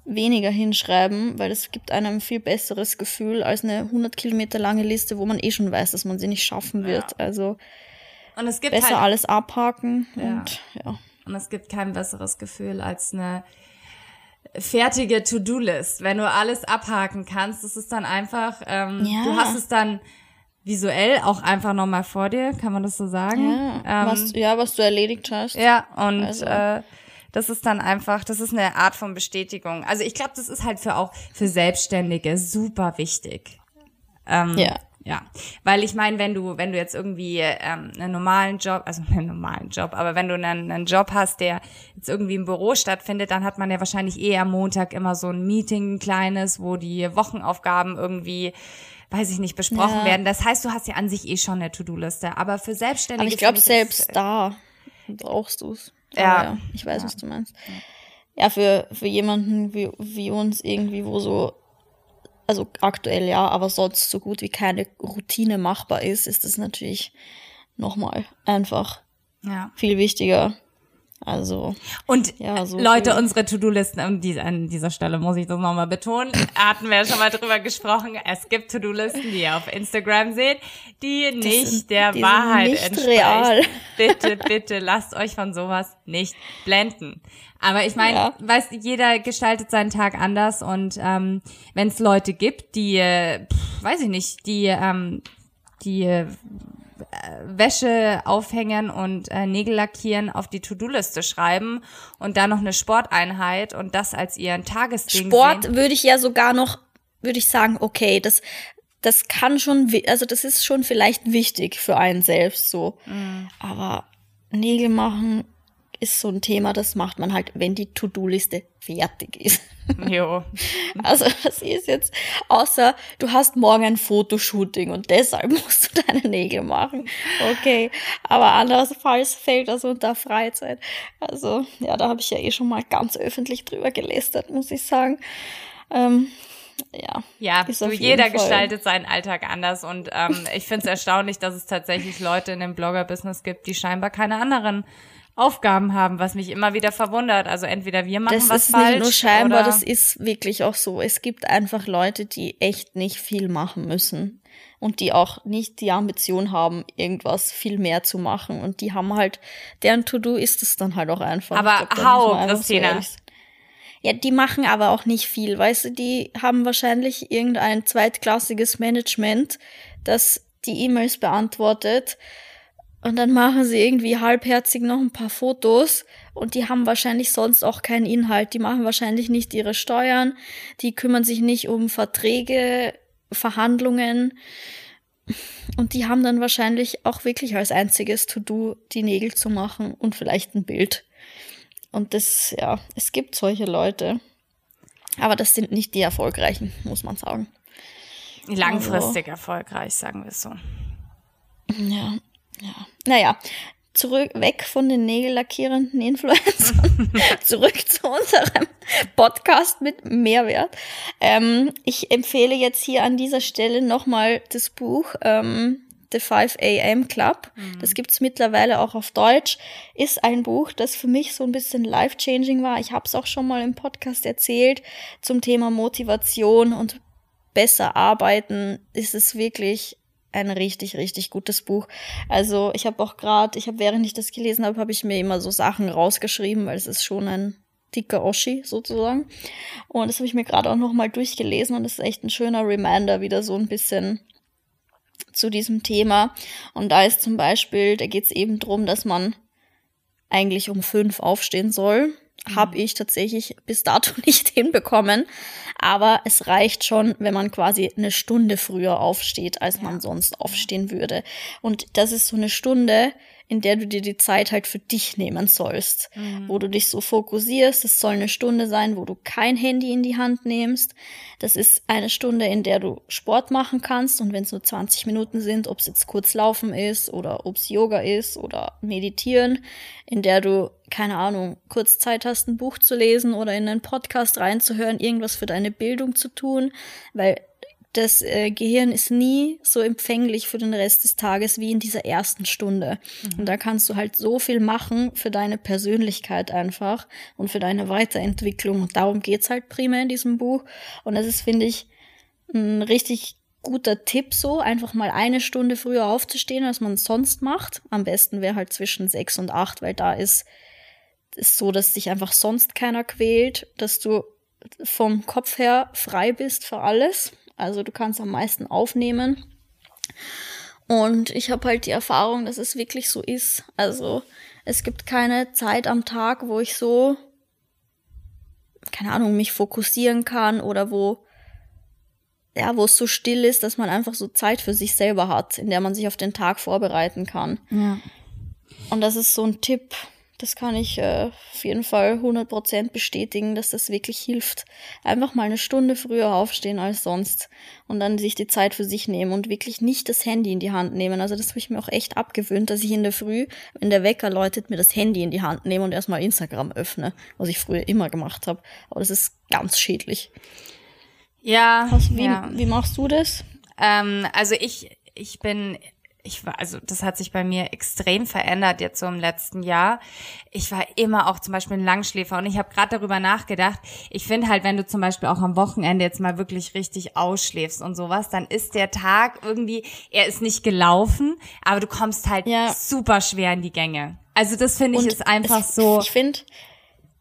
weniger hinschreiben, weil es gibt einem ein viel besseres Gefühl als eine 100 Kilometer lange Liste, wo man eh schon weiß, dass man sie nicht schaffen wird. Ja. Also und es gibt besser halt, alles abhaken ja. und ja. Und es gibt kein besseres Gefühl als eine fertige To-Do-List. Wenn du alles abhaken kannst, das ist dann einfach, ähm, ja. du hast es dann visuell auch einfach nochmal vor dir, kann man das so sagen? Ja, ähm, was, ja was du erledigt hast. Ja, und also. äh, das ist dann einfach, das ist eine Art von Bestätigung. Also ich glaube, das ist halt für auch für Selbstständige super wichtig. Ähm, ja. Ja, weil ich meine, wenn du, wenn du jetzt irgendwie ähm, einen normalen Job, also einen normalen Job, aber wenn du einen, einen Job hast, der jetzt irgendwie im Büro stattfindet, dann hat man ja wahrscheinlich eh am Montag immer so ein Meeting, ein kleines, wo die Wochenaufgaben irgendwie weiß ich nicht, besprochen ja. werden. Das heißt, du hast ja an sich eh schon eine To-Do-Liste. Aber für Selbstständige. Aber ich glaube, selbst da brauchst du es. Ja. ja. Ich weiß, ja. was du meinst. Ja, für, für jemanden wie, wie uns irgendwie, wo so, also aktuell ja, aber sonst so gut wie keine Routine machbar ist, ist das natürlich nochmal einfach ja. viel wichtiger. Also. Und ja, so Leute, viel. unsere To-Do-Listen, an, an dieser Stelle muss ich das nochmal betonen, hatten wir ja schon mal drüber gesprochen. Es gibt To-Do-Listen, die ihr auf Instagram seht, die das nicht sind, der die Wahrheit nicht entsprechen. Real. Bitte, bitte lasst euch von sowas nicht blenden. Aber ich meine, ja. weiß, jeder gestaltet seinen Tag anders und ähm, wenn es Leute gibt, die, äh, pff, weiß ich nicht, die ähm, die äh, Wäsche aufhängen und äh, Nägel lackieren auf die To-Do-Liste schreiben und dann noch eine Sporteinheit und das als ihren Tagesding Sport sehen. würde ich ja sogar noch, würde ich sagen, okay, das das kann schon, also das ist schon vielleicht wichtig für einen selbst so. Mhm. Aber Nägel machen, ist so ein Thema, das macht man halt, wenn die To-Do-Liste fertig ist. Jo. Also das ist jetzt, außer du hast morgen ein Fotoshooting und deshalb musst du deine Nägel machen. Okay, aber andererseits fällt das unter Freizeit. Also ja, da habe ich ja eh schon mal ganz öffentlich drüber gelästert, muss ich sagen. Ähm, ja. Ja, du, jeder gestaltet seinen Alltag anders und ähm, ich finde es erstaunlich, dass es tatsächlich Leute in dem Blogger-Business gibt, die scheinbar keine anderen Aufgaben haben, was mich immer wieder verwundert. Also entweder wir machen das was falsch. Das ist nicht nur scheinbar, das ist wirklich auch so. Es gibt einfach Leute, die echt nicht viel machen müssen und die auch nicht die Ambition haben, irgendwas viel mehr zu machen. Und die haben halt, deren To-Do ist es dann halt auch einfach. Aber glaub, hau, Christina. So ja, die machen aber auch nicht viel, weißt du, die haben wahrscheinlich irgendein zweitklassiges Management, das die E-Mails beantwortet und dann machen sie irgendwie halbherzig noch ein paar Fotos und die haben wahrscheinlich sonst auch keinen Inhalt. Die machen wahrscheinlich nicht ihre Steuern, die kümmern sich nicht um Verträge, Verhandlungen. Und die haben dann wahrscheinlich auch wirklich als einziges To-Do die Nägel zu machen und vielleicht ein Bild. Und das, ja, es gibt solche Leute. Aber das sind nicht die erfolgreichen, muss man sagen. Langfristig also, erfolgreich, sagen wir so. Ja, ja. Naja, zurück, weg von den nägellackierenden Influencern, zurück zu unserem Podcast mit Mehrwert. Ähm, ich empfehle jetzt hier an dieser Stelle nochmal das Buch ähm, The 5 AM Club. Mhm. Das gibt's mittlerweile auch auf Deutsch. Ist ein Buch, das für mich so ein bisschen life-changing war. Ich habe es auch schon mal im Podcast erzählt zum Thema Motivation und besser arbeiten. Ist es wirklich ein richtig, richtig gutes Buch. Also ich habe auch gerade, ich habe, während ich das gelesen habe, habe ich mir immer so Sachen rausgeschrieben, weil es ist schon ein dicker Oschi sozusagen. Und das habe ich mir gerade auch nochmal durchgelesen und es ist echt ein schöner Reminder wieder so ein bisschen zu diesem Thema. Und da ist zum Beispiel, da geht es eben drum, dass man eigentlich um fünf aufstehen soll habe ich tatsächlich bis dato nicht hinbekommen. Aber es reicht schon, wenn man quasi eine Stunde früher aufsteht, als man sonst aufstehen würde. Und das ist so eine Stunde, in der du dir die Zeit halt für dich nehmen sollst, mhm. wo du dich so fokussierst. Es soll eine Stunde sein, wo du kein Handy in die Hand nimmst. Das ist eine Stunde, in der du Sport machen kannst und wenn es nur 20 Minuten sind, ob es jetzt kurz laufen ist oder ob es Yoga ist oder meditieren, in der du keine Ahnung, kurz Zeit hast, ein Buch zu lesen oder in einen Podcast reinzuhören, irgendwas für deine Bildung zu tun, weil das äh, Gehirn ist nie so empfänglich für den Rest des Tages wie in dieser ersten Stunde. Mhm. Und da kannst du halt so viel machen für deine Persönlichkeit einfach und für deine Weiterentwicklung. Und darum geht's halt primär in diesem Buch. Und das ist, finde ich, ein richtig guter Tipp so, einfach mal eine Stunde früher aufzustehen, als man sonst macht. Am besten wäre halt zwischen sechs und acht, weil da ist es so, dass dich einfach sonst keiner quält, dass du vom Kopf her frei bist für alles. Also du kannst am meisten aufnehmen. Und ich habe halt die Erfahrung, dass es wirklich so ist. Also es gibt keine Zeit am Tag, wo ich so, keine Ahnung, mich fokussieren kann oder wo, ja, wo es so still ist, dass man einfach so Zeit für sich selber hat, in der man sich auf den Tag vorbereiten kann. Ja. Und das ist so ein Tipp, das kann ich äh, auf jeden Fall 100% bestätigen, dass das wirklich hilft. Einfach mal eine Stunde früher aufstehen als sonst und dann sich die Zeit für sich nehmen und wirklich nicht das Handy in die Hand nehmen. Also das habe ich mir auch echt abgewöhnt, dass ich in der Früh, wenn der Wecker läutet, mir das Handy in die Hand nehme und erstmal Instagram öffne, was ich früher immer gemacht habe. Aber das ist ganz schädlich. Ja. Was, wie, ja. wie machst du das? Ähm, also ich, ich bin ich war, also das hat sich bei mir extrem verändert jetzt so im letzten Jahr. Ich war immer auch zum Beispiel ein Langschläfer und ich habe gerade darüber nachgedacht. Ich finde halt, wenn du zum Beispiel auch am Wochenende jetzt mal wirklich richtig ausschläfst und sowas, dann ist der Tag irgendwie, er ist nicht gelaufen, aber du kommst halt ja. super schwer in die Gänge. Also das finde ich und ist einfach es, so. Ich finde,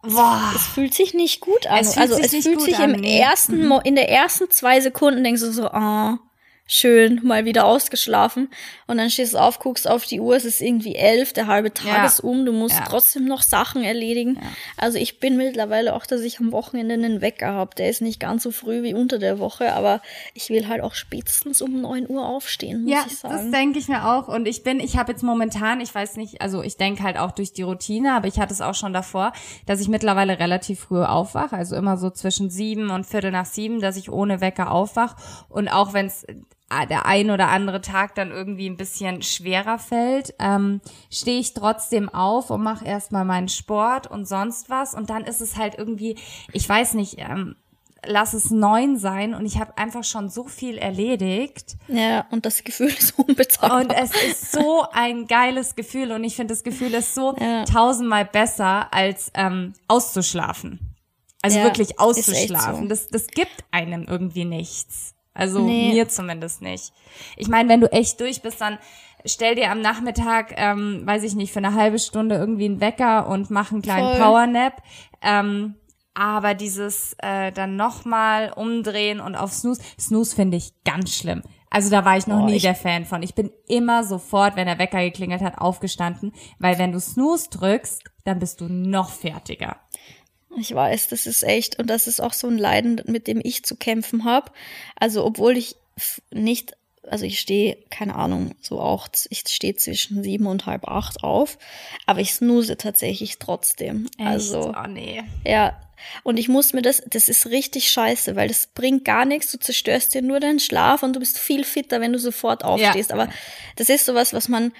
Boah. Es fühlt sich nicht gut an. Es also es fühlt sich im nee. ersten, mhm. in der ersten zwei Sekunden denkst du so, oh, schön mal wieder ausgeschlafen und dann stehst du auf, guckst auf die Uhr, es ist irgendwie elf, der halbe Tag Ja. ist um, du musst Ja. trotzdem noch Sachen erledigen. Also ich bin mittlerweile auch, dass ich am Wochenende einen Wecker habe. Der ist nicht ganz so früh wie unter der Woche, aber ich will halt auch spätestens um neun Uhr aufstehen, muss Ja, ich das sagen. denke ich mir auch. Und ich bin, ich habe jetzt momentan, ich weiß nicht, also ich denke halt auch durch die Routine, aber ich hatte es auch schon davor, dass ich mittlerweile relativ früh aufwache, also immer so zwischen sieben und Viertel nach sieben, dass ich ohne Wecker aufwache. Und auch wenn es der ein oder andere Tag dann irgendwie ein bisschen schwerer fällt, ähm, stehe ich trotzdem auf und mache erstmal meinen Sport und sonst was. Und dann ist es halt irgendwie, ich weiß nicht, ähm, lass es neun sein und ich habe einfach schon so viel erledigt. Ja, und das Gefühl ist unbezahlbar. Und es ist so ein geiles Gefühl und ich finde, das Gefühl ist so Ja. tausendmal besser, als ähm, auszuschlafen. Also Ja, wirklich auszuschlafen. so. Das, das gibt einem irgendwie nichts. Also Nee. mir zumindest nicht. Ich meine, wenn du echt durch bist, dann stell dir am Nachmittag, ähm, weiß ich nicht, für eine halbe Stunde irgendwie einen Wecker und mach einen kleinen Voll. Powernap. Ähm, aber dieses äh, dann nochmal umdrehen und auf Snooze, Snooze finde ich ganz schlimm. Also da war ich noch Boah, nie ich- der Fan von. Ich bin immer sofort, wenn der Wecker geklingelt hat, aufgestanden, weil wenn du Snooze drückst, dann bist du noch fertiger. Ich weiß, das ist echt, und das ist auch so ein Leiden, mit dem ich zu kämpfen habe. Also, obwohl ich nicht, also ich stehe, keine Ahnung, so auch, ich stehe zwischen sieben und halb acht auf, aber ich snooze tatsächlich trotzdem. Also, oh nee. ja. Und ich muss mir das, das ist richtig scheiße, weil das bringt gar nichts. Du zerstörst dir nur deinen Schlaf und du bist viel fitter, wenn du sofort aufstehst. Aber das ist sowas, was man,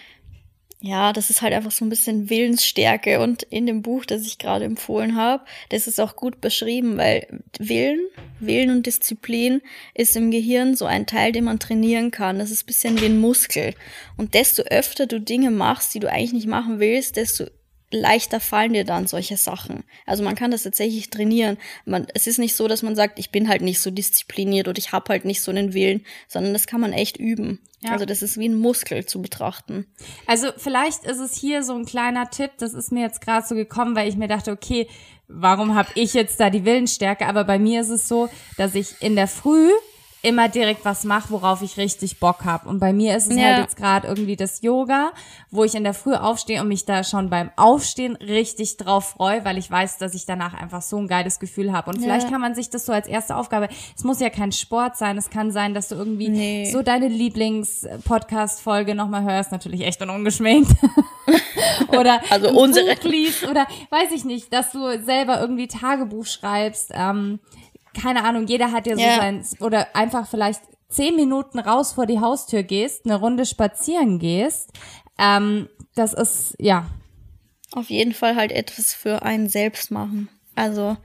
ja, das ist halt einfach so ein bisschen Willensstärke. Und in dem Buch, das ich gerade empfohlen habe, das ist auch gut beschrieben, weil Willen, Willen und Disziplin ist im Gehirn so ein Teil, den man trainieren kann. Das ist bisschen wie ein Muskel. Und desto öfter du Dinge machst, die du eigentlich nicht machen willst, desto leichter fallen dir dann solche Sachen. Also man kann das tatsächlich trainieren. Man, es ist nicht so, dass man sagt, ich bin halt nicht so diszipliniert oder ich habe halt nicht so einen Willen, sondern das kann man echt üben. Ja. Also das ist wie ein Muskel zu betrachten. Also vielleicht ist es hier so ein kleiner Tipp, das ist mir jetzt gerade so gekommen, weil ich mir dachte, okay, warum habe ich jetzt da die Willensstärke? Aber bei mir ist es so, dass ich in der Früh immer direkt was mache, worauf ich richtig Bock habe. Und bei mir ist es Ja. halt jetzt gerade irgendwie das Yoga, wo ich in der Früh aufstehe und mich da schon beim Aufstehen richtig drauf freue, weil ich weiß, dass ich danach einfach so ein geiles Gefühl habe. Und vielleicht kann man sich das so als erste Aufgabe, es muss ja kein Sport sein, es kann sein, dass du irgendwie Nee. so deine Lieblings-Podcast-Folge nochmal hörst, natürlich echt und ungeschminkt. oder Also unsere. Buch liest oder weiß ich nicht, dass du selber irgendwie Tagebuch schreibst. Ähm, keine Ahnung, jeder hat ja so Ja. sein oder einfach vielleicht zehn Minuten raus vor die Haustür gehst, eine Runde spazieren gehst. Ähm, das ist ja Auf jeden Fall halt etwas für einen selbst machen. Also,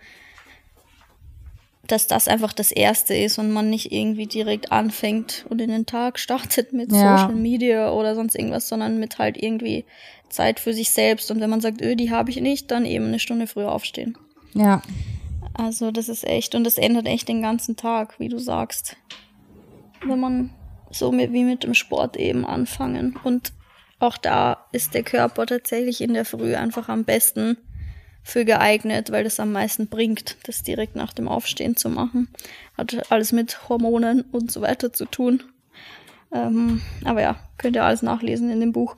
dass das einfach das Erste ist und man nicht irgendwie direkt anfängt und in den Tag startet mit Ja. Social Media oder sonst irgendwas, sondern mit halt irgendwie Zeit für sich selbst. Und wenn man sagt, öh, die habe ich nicht, dann eben eine Stunde früher aufstehen. ja Also das ist echt, und das ändert echt den ganzen Tag, wie du sagst. Wenn man so mit, wie mit dem Sport eben anfangen. Und auch da ist der Körper tatsächlich in der Früh einfach am besten für geeignet, weil das am meisten bringt, das direkt nach dem Aufstehen zu machen. Hat alles mit Hormonen und so weiter zu tun. Ähm, aber ja, könnt ihr alles nachlesen in dem Buch.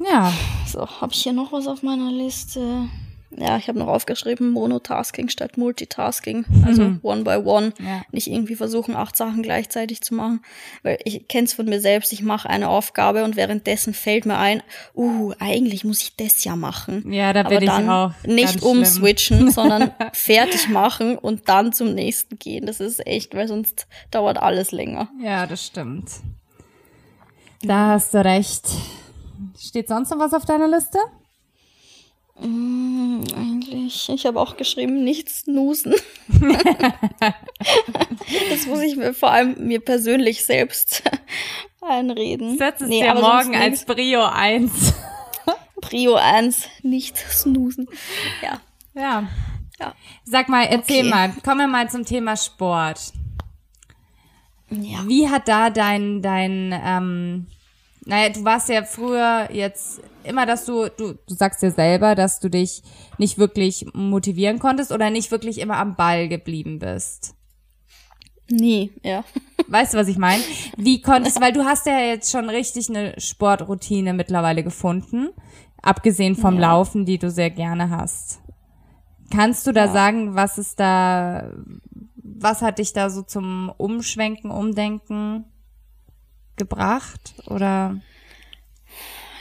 ja So, habe ich hier noch was auf meiner Liste? Ja, ich habe noch aufgeschrieben, Monotasking statt Multitasking. Also one by one. Ja. Nicht irgendwie versuchen, acht Sachen gleichzeitig zu machen. Weil ich kenne es von mir selbst, ich mache eine Aufgabe und währenddessen fällt mir ein, uh, eigentlich muss ich das ja machen. Ja, da bin ich dann auch nicht schlimm. umswitchen, sondern fertig machen und dann zum nächsten gehen. Das ist echt, weil sonst dauert alles länger. ja das stimmt. Da hast du recht. Steht sonst noch was auf deiner Liste? Mm, eigentlich. Ich habe auch geschrieben, nicht snoosen. das muss ich mir vor allem mir persönlich selbst einreden. Setz es Nee, dir morgen als Brio 1. nichts. Prio 1, nicht snoosen. Ja. Ja. Ja. Sag mal, erzähl Okay. mal, kommen wir mal zum Thema Sport. Ja. Wie hat da dein, dein, ähm, naja, du warst ja früher jetzt immer, dass du, du, du sagst dir selber, dass du dich nicht wirklich motivieren konntest oder nicht wirklich immer am Ball geblieben bist. Nie, ja. weißt du, was ich meine? Wie konntest, weil du hast ja jetzt schon richtig eine Sportroutine mittlerweile gefunden, abgesehen vom ja. Laufen, die du sehr gerne hast. Kannst du da ja. sagen, was ist da, was hat dich da so zum Umschwenken, Umdenken gebracht oder?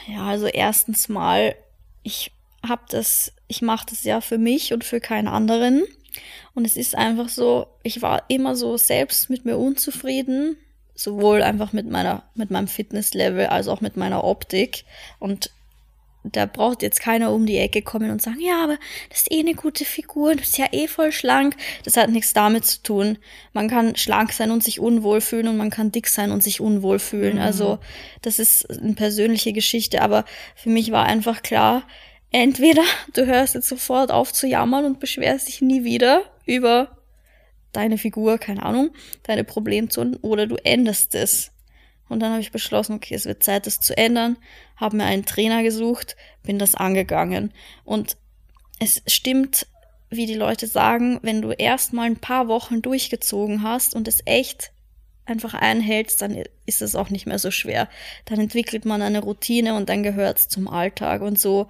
Ja, also erstens mal, ich habe das, ich mache das ja für mich und für keinen anderen. Und es ist einfach so, ich war immer so selbst mit mir unzufrieden, sowohl einfach mit meiner, mit meinem Fitnesslevel als auch mit meiner Optik. Und da braucht jetzt keiner um die Ecke kommen und sagen, ja, aber das ist eh eine gute Figur, du bist ja eh voll schlank. Das hat nichts damit zu tun. Man kann schlank sein und sich unwohl fühlen und man kann dick sein und sich unwohl fühlen. Mhm. Also das ist eine persönliche Geschichte, aber für mich war einfach klar, entweder du hörst jetzt sofort auf zu jammern und beschwerst dich nie wieder über deine Figur, keine Ahnung, deine Problemzonen, oder du änderst es. Und dann habe ich beschlossen, okay, es wird Zeit, das zu ändern, habe mir einen Trainer gesucht, bin das angegangen. Und es stimmt, wie die Leute sagen, wenn du erst mal ein paar Wochen durchgezogen hast und es echt einfach einhältst, dann ist es auch nicht mehr so schwer. Dann entwickelt man eine Routine und dann gehört es zum Alltag. Und so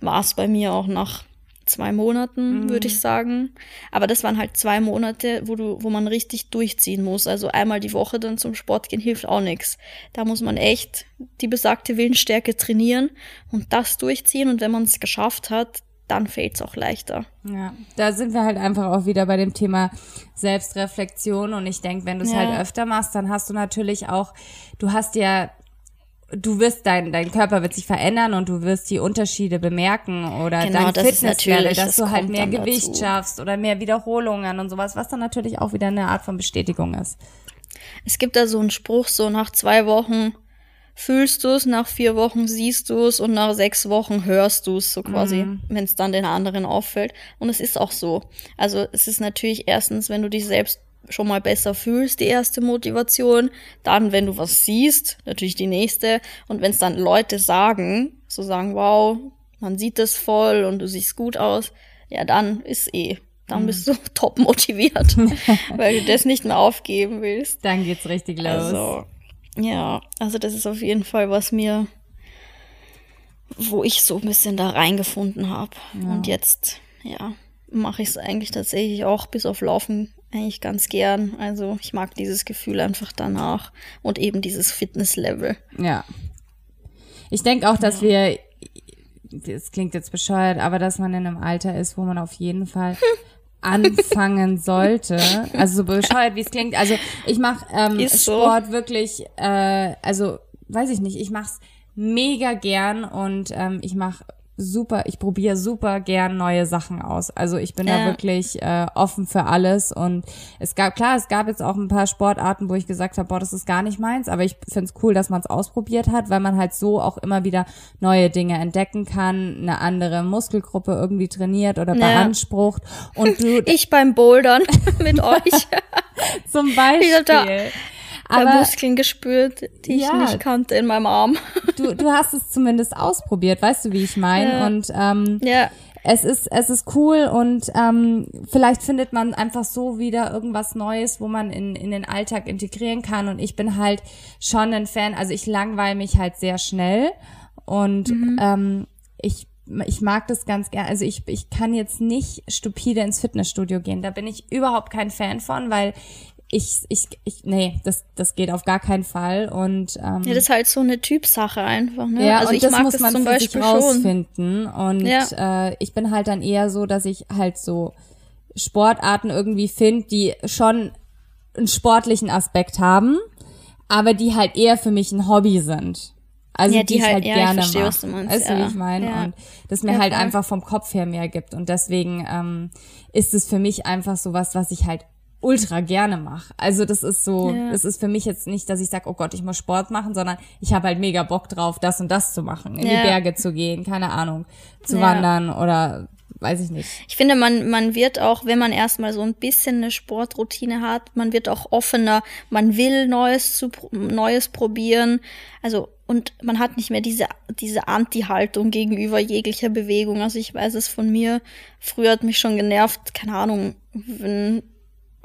war es bei mir auch nach zwei Monaten, mhm. würde ich sagen. Aber das waren halt zwei Monate, wo du, wo man richtig durchziehen muss. Also einmal die Woche dann zum Sport gehen hilft auch nichts. Da muss man echt die besagte Willensstärke trainieren und das durchziehen. Und wenn man es geschafft hat, dann fällt es auch leichter. Ja, da sind wir halt einfach auch wieder bei dem Thema Selbstreflexion. Und ich denke, wenn du es ja. halt öfter machst, dann hast du natürlich auch, du hast ja du wirst dein dein Körper wird sich verändern und du wirst die Unterschiede bemerken oder genau, dein Fitnesslevel, dass das du halt mehr Gewicht dazu. schaffst oder mehr Wiederholungen und sowas, was dann natürlich auch wieder eine Art von Bestätigung ist. Es gibt da so einen Spruch, so nach zwei Wochen fühlst du es, nach vier Wochen siehst du es und nach sechs Wochen hörst du es, so quasi, mhm. wenn es dann den anderen auffällt. Und es ist auch so. Also es ist natürlich erstens, wenn du dich selbst schon mal besser fühlst, die erste Motivation. Dann, wenn du was siehst, natürlich die nächste. Und wenn es dann Leute sagen, so sagen, wow, man sieht das voll und du siehst gut aus, ja, dann ist eh. Dann mhm. bist du top motiviert, weil du das nicht mehr aufgeben willst. Dann geht's richtig los. Also, ja, also das ist auf jeden Fall, was mir, wo ich so ein bisschen da reingefunden habe. Ja. Und jetzt, ja, mache ich es eigentlich tatsächlich auch bis auf Laufen eigentlich ganz gern. Also ich mag dieses Gefühl einfach danach und eben dieses Fitnesslevel. Ja. Ich denke auch, dass wir, das klingt jetzt bescheuert, aber dass man in einem Alter ist, wo man auf jeden Fall anfangen sollte. Also so bescheuert, wie es klingt. Also ich mache ähm, Sport so. wirklich, äh, also weiß ich nicht, ich mach's mega gern und ähm, ich mache super, ich probiere super gern neue Sachen aus. Also ich bin ja. da wirklich äh, offen für alles und es gab, klar, es gab jetzt auch ein paar Sportarten, wo ich gesagt habe, boah, das ist gar nicht meins, aber ich finde es cool, dass man es ausprobiert hat, weil man halt so auch immer wieder neue Dinge entdecken kann, eine andere Muskelgruppe irgendwie trainiert oder ja. beansprucht und du ich beim Bouldern mit euch zum Beispiel aber Muskeln gespürt, die ja, ich nicht kannte in meinem Arm. Du, du hast es zumindest ausprobiert, weißt du, wie ich meine? Ja. Und ähm, ja. es ist es ist cool und ähm, vielleicht findet man einfach so wieder irgendwas Neues, wo man in in den Alltag integrieren kann. Und ich bin halt schon ein Fan. Also ich langweile mich halt sehr schnell und mhm. ähm, ich ich mag das ganz gern. Also ich, ich kann jetzt nicht stupide ins Fitnessstudio gehen. Da bin ich überhaupt kein Fan von, weil ich, ich, ich, nee, das, das geht auf gar keinen Fall. Und ähm, ja, das ist halt so eine Typsache einfach. Ne? Ja, also und ich das mag muss das man zum für Beispiel sich rausfinden. Schon. Und ja. äh, ich bin halt dann eher so, dass ich halt so Sportarten irgendwie finde, die schon einen sportlichen Aspekt haben, aber die halt eher für mich ein Hobby sind. Also ja, die, die ich halt, halt ja, gerne ich verstehe. Was du meinst, weißt du, ja. wie ich meine? Ja. Und das mir ja, halt einfach vom Kopf her mehr gibt. Und deswegen ähm, ist es für mich einfach so was, was ich halt ultra gerne mache. Also das ist so, ja. das ist für mich jetzt nicht, dass ich sage, oh Gott, ich muss Sport machen, sondern ich habe halt mega Bock drauf, das und das zu machen, in ja. die Berge zu gehen, keine Ahnung, zu ja. wandern oder weiß ich nicht. Ich finde, man, man wird auch, wenn man erstmal so ein bisschen eine Sportroutine hat, man wird auch offener, man will Neues zu, Neues probieren. Also, und man hat nicht mehr diese, diese Anti-Haltung gegenüber jeglicher Bewegung. Also ich weiß es von mir. Früher hat mich schon genervt, keine Ahnung, wenn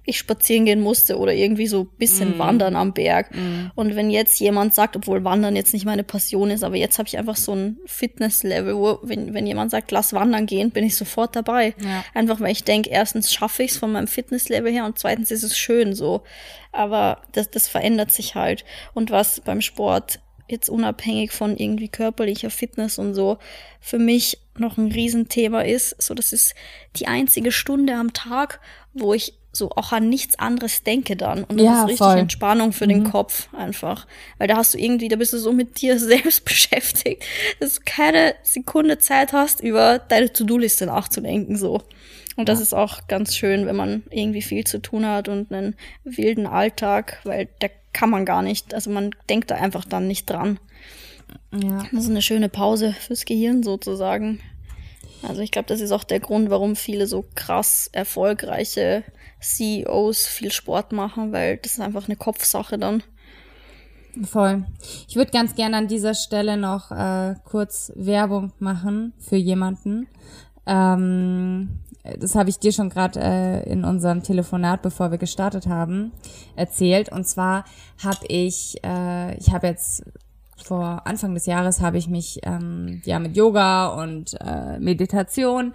ich spazieren gehen musste oder irgendwie so bisschen mm. wandern am Berg. Mm. Und wenn jetzt jemand sagt, obwohl Wandern jetzt nicht meine Passion ist, aber jetzt habe ich einfach so ein Fitnesslevel, wo wenn, wenn jemand sagt, lass wandern gehen, bin ich sofort dabei. Ja. Einfach weil ich denke, erstens schaffe ich es von meinem Fitnesslevel her und zweitens ist es schön so. Aber das, das verändert sich halt. Und was beim Sport jetzt unabhängig von irgendwie körperlicher Fitness und so, für mich noch ein Riesenthema ist. So, das ist die einzige Stunde am Tag, wo ich so auch an nichts anderes denke dann. Und das ja, ist richtig voll. Entspannung für mhm. den Kopf einfach. Weil da hast du irgendwie, da bist du so mit dir selbst beschäftigt, dass du keine Sekunde Zeit hast, über deine To-Do-Liste nachzudenken, so. Und das ist auch ganz schön, wenn man irgendwie viel zu tun hat und einen wilden Alltag, weil da kann man gar nicht, also man denkt da einfach dann nicht dran. Ja. Das ist eine schöne Pause fürs Gehirn sozusagen. Also ich glaube, das ist auch der Grund, warum viele so krass erfolgreiche CEOs viel Sport machen, weil das ist einfach eine Kopfsache dann. Voll. Ich würde ganz gerne an dieser Stelle noch äh, kurz Werbung machen für jemanden. Ähm, das habe ich dir schon gerade äh, in unserem Telefonat, bevor wir gestartet haben, erzählt. Und zwar habe ich, äh, ich habe jetzt vor Anfang des Jahres habe ich mich ähm, ja mit Yoga und äh, Meditation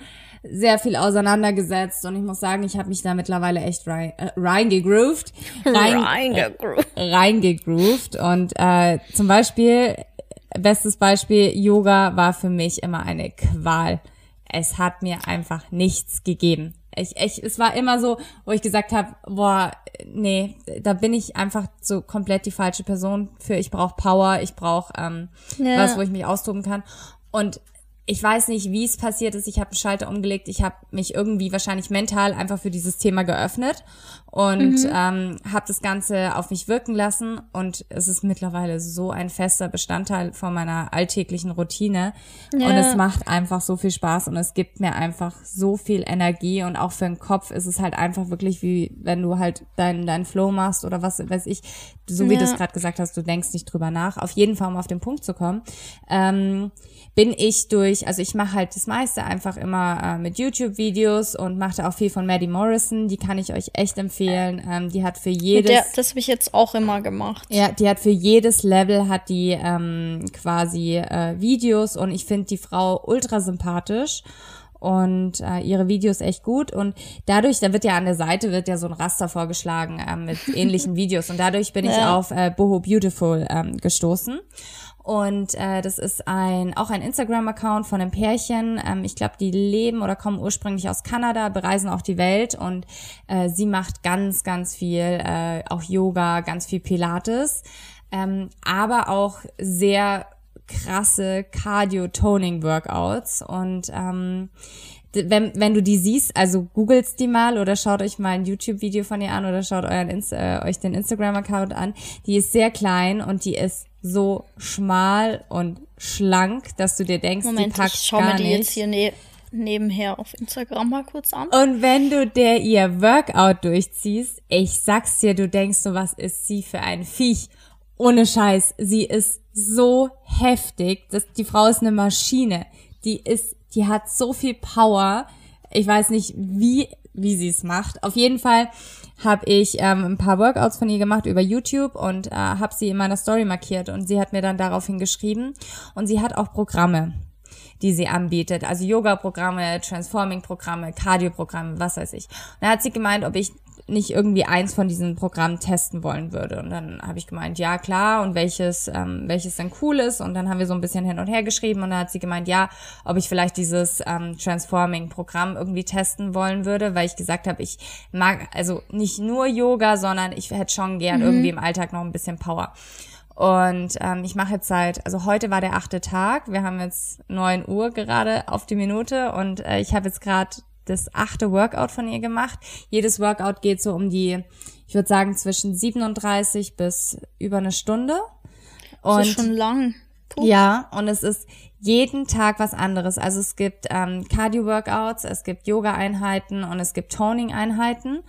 sehr viel auseinandergesetzt und ich muss sagen, ich habe mich da mittlerweile echt rein, äh, reingegroovt. Rein, reingegroovt. Äh, reingegroovt. Und äh, zum Beispiel, bestes Beispiel, Yoga war für mich immer eine Qual. Es hat mir einfach nichts gegeben. Ich, ich, es war immer so, wo ich gesagt habe, boah, nee, da bin ich einfach so komplett die falsche Person für. Ich brauche Power, ich brauche ähm, ja. was, wo ich mich austoben kann. Und ich weiß nicht, wie es passiert ist. Ich habe einen Schalter umgelegt. Ich habe mich irgendwie wahrscheinlich mental einfach für dieses Thema geöffnet und mhm. ähm, habe das Ganze auf mich wirken lassen. Und es ist mittlerweile so ein fester Bestandteil von meiner alltäglichen Routine. Ja. Und es macht einfach so viel Spaß und es gibt mir einfach so viel Energie. Und auch für den Kopf ist es halt einfach wirklich wie, wenn du halt deinen dein Flow machst oder was weiß ich, so wie ja. du es gerade gesagt hast, du denkst nicht drüber nach. Auf jeden Fall, um auf den Punkt zu kommen. Ähm, bin ich durch, also ich mache halt das meiste einfach immer äh, mit YouTube-Videos und mache da auch viel von Maddie Morrison. Die kann ich euch echt empfehlen. Ähm, die hat für jedes. Der, das habe ich jetzt auch immer gemacht. Ja, die hat für jedes Level hat die ähm, quasi äh, Videos und ich finde die Frau ultra sympathisch und äh, ihre Videos echt gut und dadurch, da wird ja an der Seite wird ja so ein Raster vorgeschlagen äh, mit ähnlichen Videos und dadurch bin ja. ich auf äh, Boho Beautiful ähm, gestoßen und äh, das ist ein auch ein Instagram-Account von einem Pärchen. Ähm, ich glaube, die leben oder kommen ursprünglich aus Kanada, bereisen auch die Welt und äh, sie macht ganz, ganz viel, äh, auch Yoga, ganz viel Pilates, ähm, aber auch sehr krasse Cardio-Toning-Workouts und ähm, wenn, wenn du die siehst, also googelst die mal oder schaut euch mal ein YouTube-Video von ihr an oder schaut euren Insta, äh, euch den Instagram-Account an. Die ist sehr klein und die ist so schmal und schlank, dass du dir denkst, Moment, die packt ich schau mir die nicht. jetzt hier ne nebenher auf Instagram mal kurz an. Und wenn du der ihr Workout durchziehst, ich sag's dir, du denkst so, was ist sie für ein Viech? Ohne Scheiß, sie ist so heftig, dass die Frau ist eine Maschine. Die ist, die hat so viel Power. Ich weiß nicht, wie wie sie es macht. Auf jeden Fall habe ich ähm, ein paar Workouts von ihr gemacht über YouTube und äh, habe sie in meiner Story markiert und sie hat mir dann daraufhin geschrieben und sie hat auch Programme die sie anbietet, also Yoga-Programme, Transforming-Programme, Cardio-Programme, was weiß ich. Und dann hat sie gemeint, ob ich nicht irgendwie eins von diesen Programmen testen wollen würde. Und dann habe ich gemeint, ja klar, und welches, ähm, welches dann cool ist. Und dann haben wir so ein bisschen hin und her geschrieben und dann hat sie gemeint, ja, ob ich vielleicht dieses ähm, Transforming-Programm irgendwie testen wollen würde, weil ich gesagt habe, ich mag also nicht nur Yoga, sondern ich hätte schon gern mhm. irgendwie im Alltag noch ein bisschen Power. Und ähm, ich mache jetzt seit, also heute war der achte Tag, wir haben jetzt neun Uhr gerade auf die Minute und äh, ich habe jetzt gerade das achte Workout von ihr gemacht. Jedes Workout geht so um die, ich würde sagen, zwischen 37 bis über eine Stunde. Und das ist schon lang. Puh. Ja, und es ist jeden Tag was anderes. Also es gibt ähm, Cardio-Workouts, es gibt Yoga-Einheiten und es gibt Toning-Einheiten.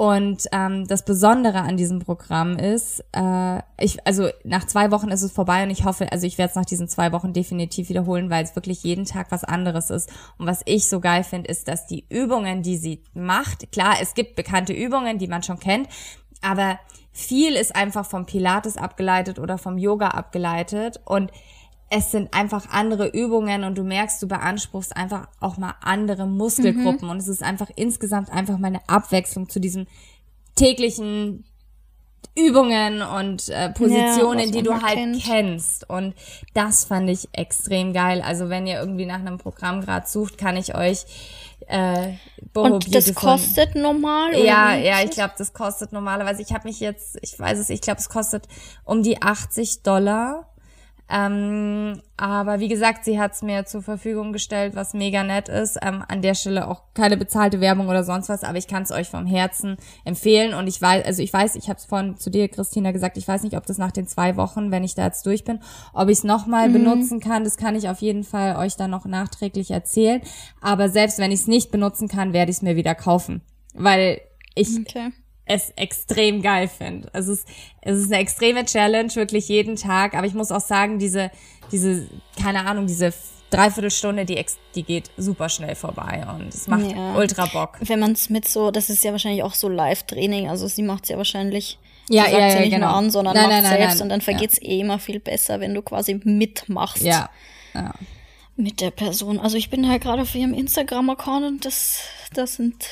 Und ähm, das Besondere an diesem Programm ist, äh, ich, also nach zwei Wochen ist es vorbei und ich hoffe, also ich werde es nach diesen zwei Wochen definitiv wiederholen, weil es wirklich jeden Tag was anderes ist. Und was ich so geil finde, ist, dass die Übungen, die sie macht, klar, es gibt bekannte Übungen, die man schon kennt, aber viel ist einfach vom Pilates abgeleitet oder vom Yoga abgeleitet und es sind einfach andere Übungen und du merkst, du beanspruchst einfach auch mal andere Muskelgruppen mhm. und es ist einfach insgesamt einfach mal eine Abwechslung zu diesen täglichen Übungen und äh, Positionen, ja, die du halt kennt. kennst. Und das fand ich extrem geil. Also wenn ihr irgendwie nach einem Programm gerade sucht, kann ich euch äh, Boho Und das kostet normal? Ja, ja, ich glaube, das kostet normalerweise. Ich habe mich jetzt, ich weiß es, ich glaube, es kostet um die 80 Dollar. Ähm, aber wie gesagt, sie hat es mir zur Verfügung gestellt, was mega nett ist. Ähm, an der Stelle auch keine bezahlte Werbung oder sonst was, aber ich kann es euch vom Herzen empfehlen. Und ich weiß, also ich weiß, ich habe es vorhin zu dir, Christina, gesagt, ich weiß nicht, ob das nach den zwei Wochen, wenn ich da jetzt durch bin, ob ich es nochmal mhm. benutzen kann. Das kann ich auf jeden Fall euch dann noch nachträglich erzählen. Aber selbst wenn ich es nicht benutzen kann, werde ich es mir wieder kaufen. Weil ich okay es extrem geil finde. Es ist, es ist eine extreme Challenge, wirklich jeden Tag. Aber ich muss auch sagen, diese, diese, keine Ahnung, diese Dreiviertelstunde, die, die geht super schnell vorbei und es macht ja. ultra Bock. Wenn man es mit so, das ist ja wahrscheinlich auch so Live-Training, also sie macht es ja wahrscheinlich ja, ja, ja, sie nicht genau. nur an, sondern nein, macht nein, nein, selbst und dann vergeht's ja. eh immer viel besser, wenn du quasi mitmachst. Ja. ja. Mit der Person. Also ich bin halt gerade auf ihrem Instagram-Account und das, das sind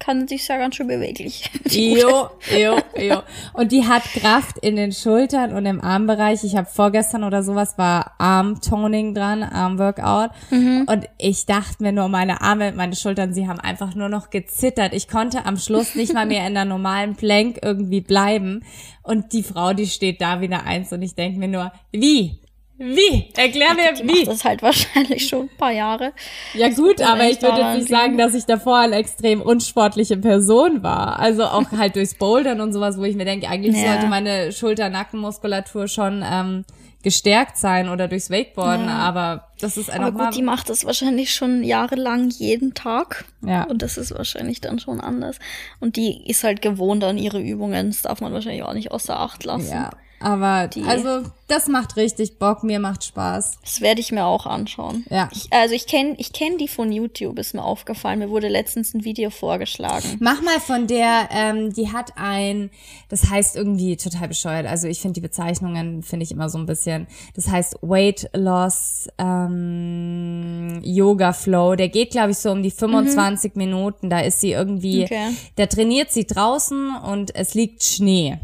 kann sich ja ganz schön beweglich. Jo, jo, jo. Und die hat Kraft in den Schultern und im Armbereich. Ich habe vorgestern oder sowas war Armtoning dran, Armworkout. Mhm. Und ich dachte mir nur, meine Arme, meine Schultern, sie haben einfach nur noch gezittert. Ich konnte am Schluss nicht mal mehr in der normalen Plank irgendwie bleiben. Und die Frau, die steht da wieder eins und ich denke mir nur, wie? Wie? Erklär mir die wie. Das halt wahrscheinlich schon ein paar Jahre. Ja gut, aber ich würde jetzt nicht sagen, dass ich davor eine extrem unsportliche Person war. Also auch halt durchs Bouldern und sowas, wo ich mir denke, eigentlich ja. sollte meine Schulter-Nackenmuskulatur schon ähm, gestärkt sein oder durchs Wakeboarden, ja. aber das ist einfach Aber gut, die macht das wahrscheinlich schon jahrelang jeden Tag. Ja. Und das ist wahrscheinlich dann schon anders. Und die ist halt gewohnt an ihre Übungen. Das darf man wahrscheinlich auch nicht außer Acht lassen. Ja. Aber die, also das macht richtig Bock, mir macht Spaß. Das werde ich mir auch anschauen. Ja. Ich, also ich kenne ich kenn die von YouTube, ist mir aufgefallen. Mir wurde letztens ein Video vorgeschlagen. Mach mal von der, ähm, die hat ein, das heißt irgendwie total bescheuert. Also ich finde die Bezeichnungen, finde ich immer so ein bisschen, das heißt Weight Loss ähm, Yoga Flow. Der geht, glaube ich, so um die 25 mhm. Minuten. Da ist sie irgendwie, okay. da trainiert sie draußen und es liegt Schnee.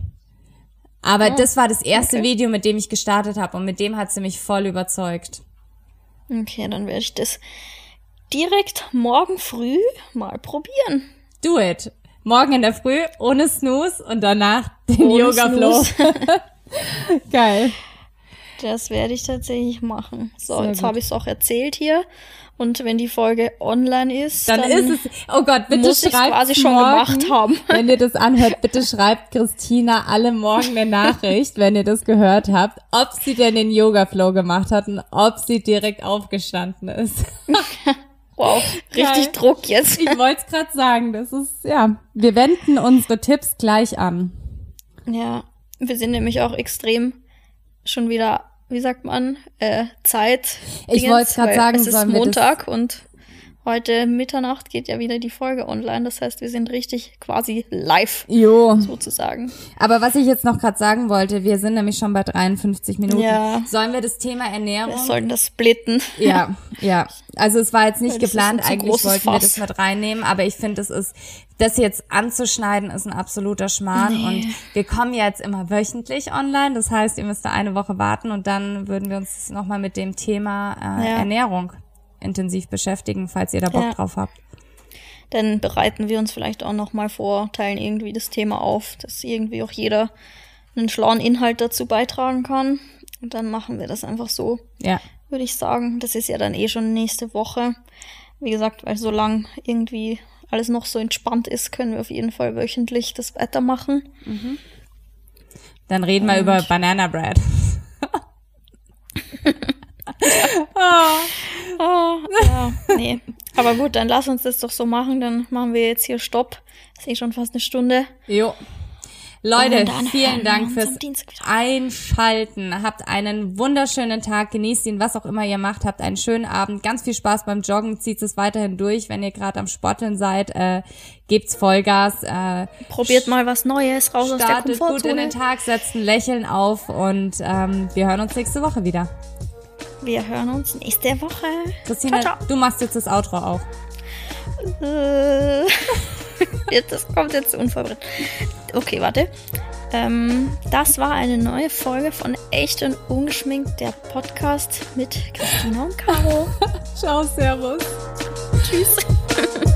Aber oh, das war das erste okay. Video, mit dem ich gestartet habe und mit dem hat sie mich voll überzeugt. Okay, dann werde ich das direkt morgen früh mal probieren. Do it. Morgen in der Früh ohne Snooze und danach den ohne Yoga Flow. Geil. Das werde ich tatsächlich machen. So, Sehr jetzt habe ich es auch erzählt hier. Und wenn die Folge online ist, dann, dann ist es. Oh Gott, bitte muss schreibt quasi schon morgen, gemacht haben. Wenn ihr das anhört, bitte schreibt Christina alle morgen eine Nachricht, wenn ihr das gehört habt, ob sie denn den Yoga Flow gemacht hat und ob sie direkt aufgestanden ist. wow, richtig Geil. Druck jetzt. Ich wollte es gerade sagen, das ist ja, wir wenden unsere Tipps gleich an. Ja, wir sind nämlich auch extrem schon wieder wie sagt man, äh, Zeit. Ich wollte gerade sagen, es ist Montag und heute Mitternacht geht ja wieder die Folge online. Das heißt, wir sind richtig quasi live. Jo. Sozusagen. Aber was ich jetzt noch gerade sagen wollte, wir sind nämlich schon bei 53 Minuten. Ja. Sollen wir das Thema Ernährung? Wir sollten das splitten. Ja, ja. Also es war jetzt nicht geplant, eigentlich wollten Fass. wir das mit reinnehmen, aber ich finde, es ist das jetzt anzuschneiden ist ein absoluter Schmarrn nee. und wir kommen jetzt immer wöchentlich online. Das heißt, ihr müsst da eine Woche warten und dann würden wir uns nochmal mit dem Thema äh, ja. Ernährung intensiv beschäftigen, falls ihr da Bock ja. drauf habt. Dann bereiten wir uns vielleicht auch nochmal vor, teilen irgendwie das Thema auf, dass irgendwie auch jeder einen schlauen Inhalt dazu beitragen kann. Und dann machen wir das einfach so. Ja. Würde ich sagen. Das ist ja dann eh schon nächste Woche. Wie gesagt, weil so lang irgendwie alles noch so entspannt ist, können wir auf jeden Fall wöchentlich das weitermachen. Mhm. Dann reden Und wir über Banana Bread. oh. Oh, ja, nee. Aber gut, dann lass uns das doch so machen. Dann machen wir jetzt hier Stopp. Das ist eh schon fast eine Stunde. Jo. Leute, vielen Dank fürs Einschalten. Habt einen wunderschönen Tag. Genießt ihn, was auch immer ihr macht. Habt einen schönen Abend. Ganz viel Spaß beim Joggen. Zieht es weiterhin durch. Wenn ihr gerade am Sporteln seid, äh, gebt's Vollgas. Äh, Probiert mal was Neues raus aus der Komfortzone. gut in den Tag, setzt ein Lächeln auf und ähm, wir hören uns nächste Woche wieder. Wir hören uns nächste Woche. Christina, ciao, ciao. du machst jetzt das Outro auch. Äh, das kommt jetzt unvorbereitet. Okay, warte. Ähm, das war eine neue Folge von Echt und Ungeschminkt, der Podcast mit Christina und Caro. Ciao, Servus. Tschüss.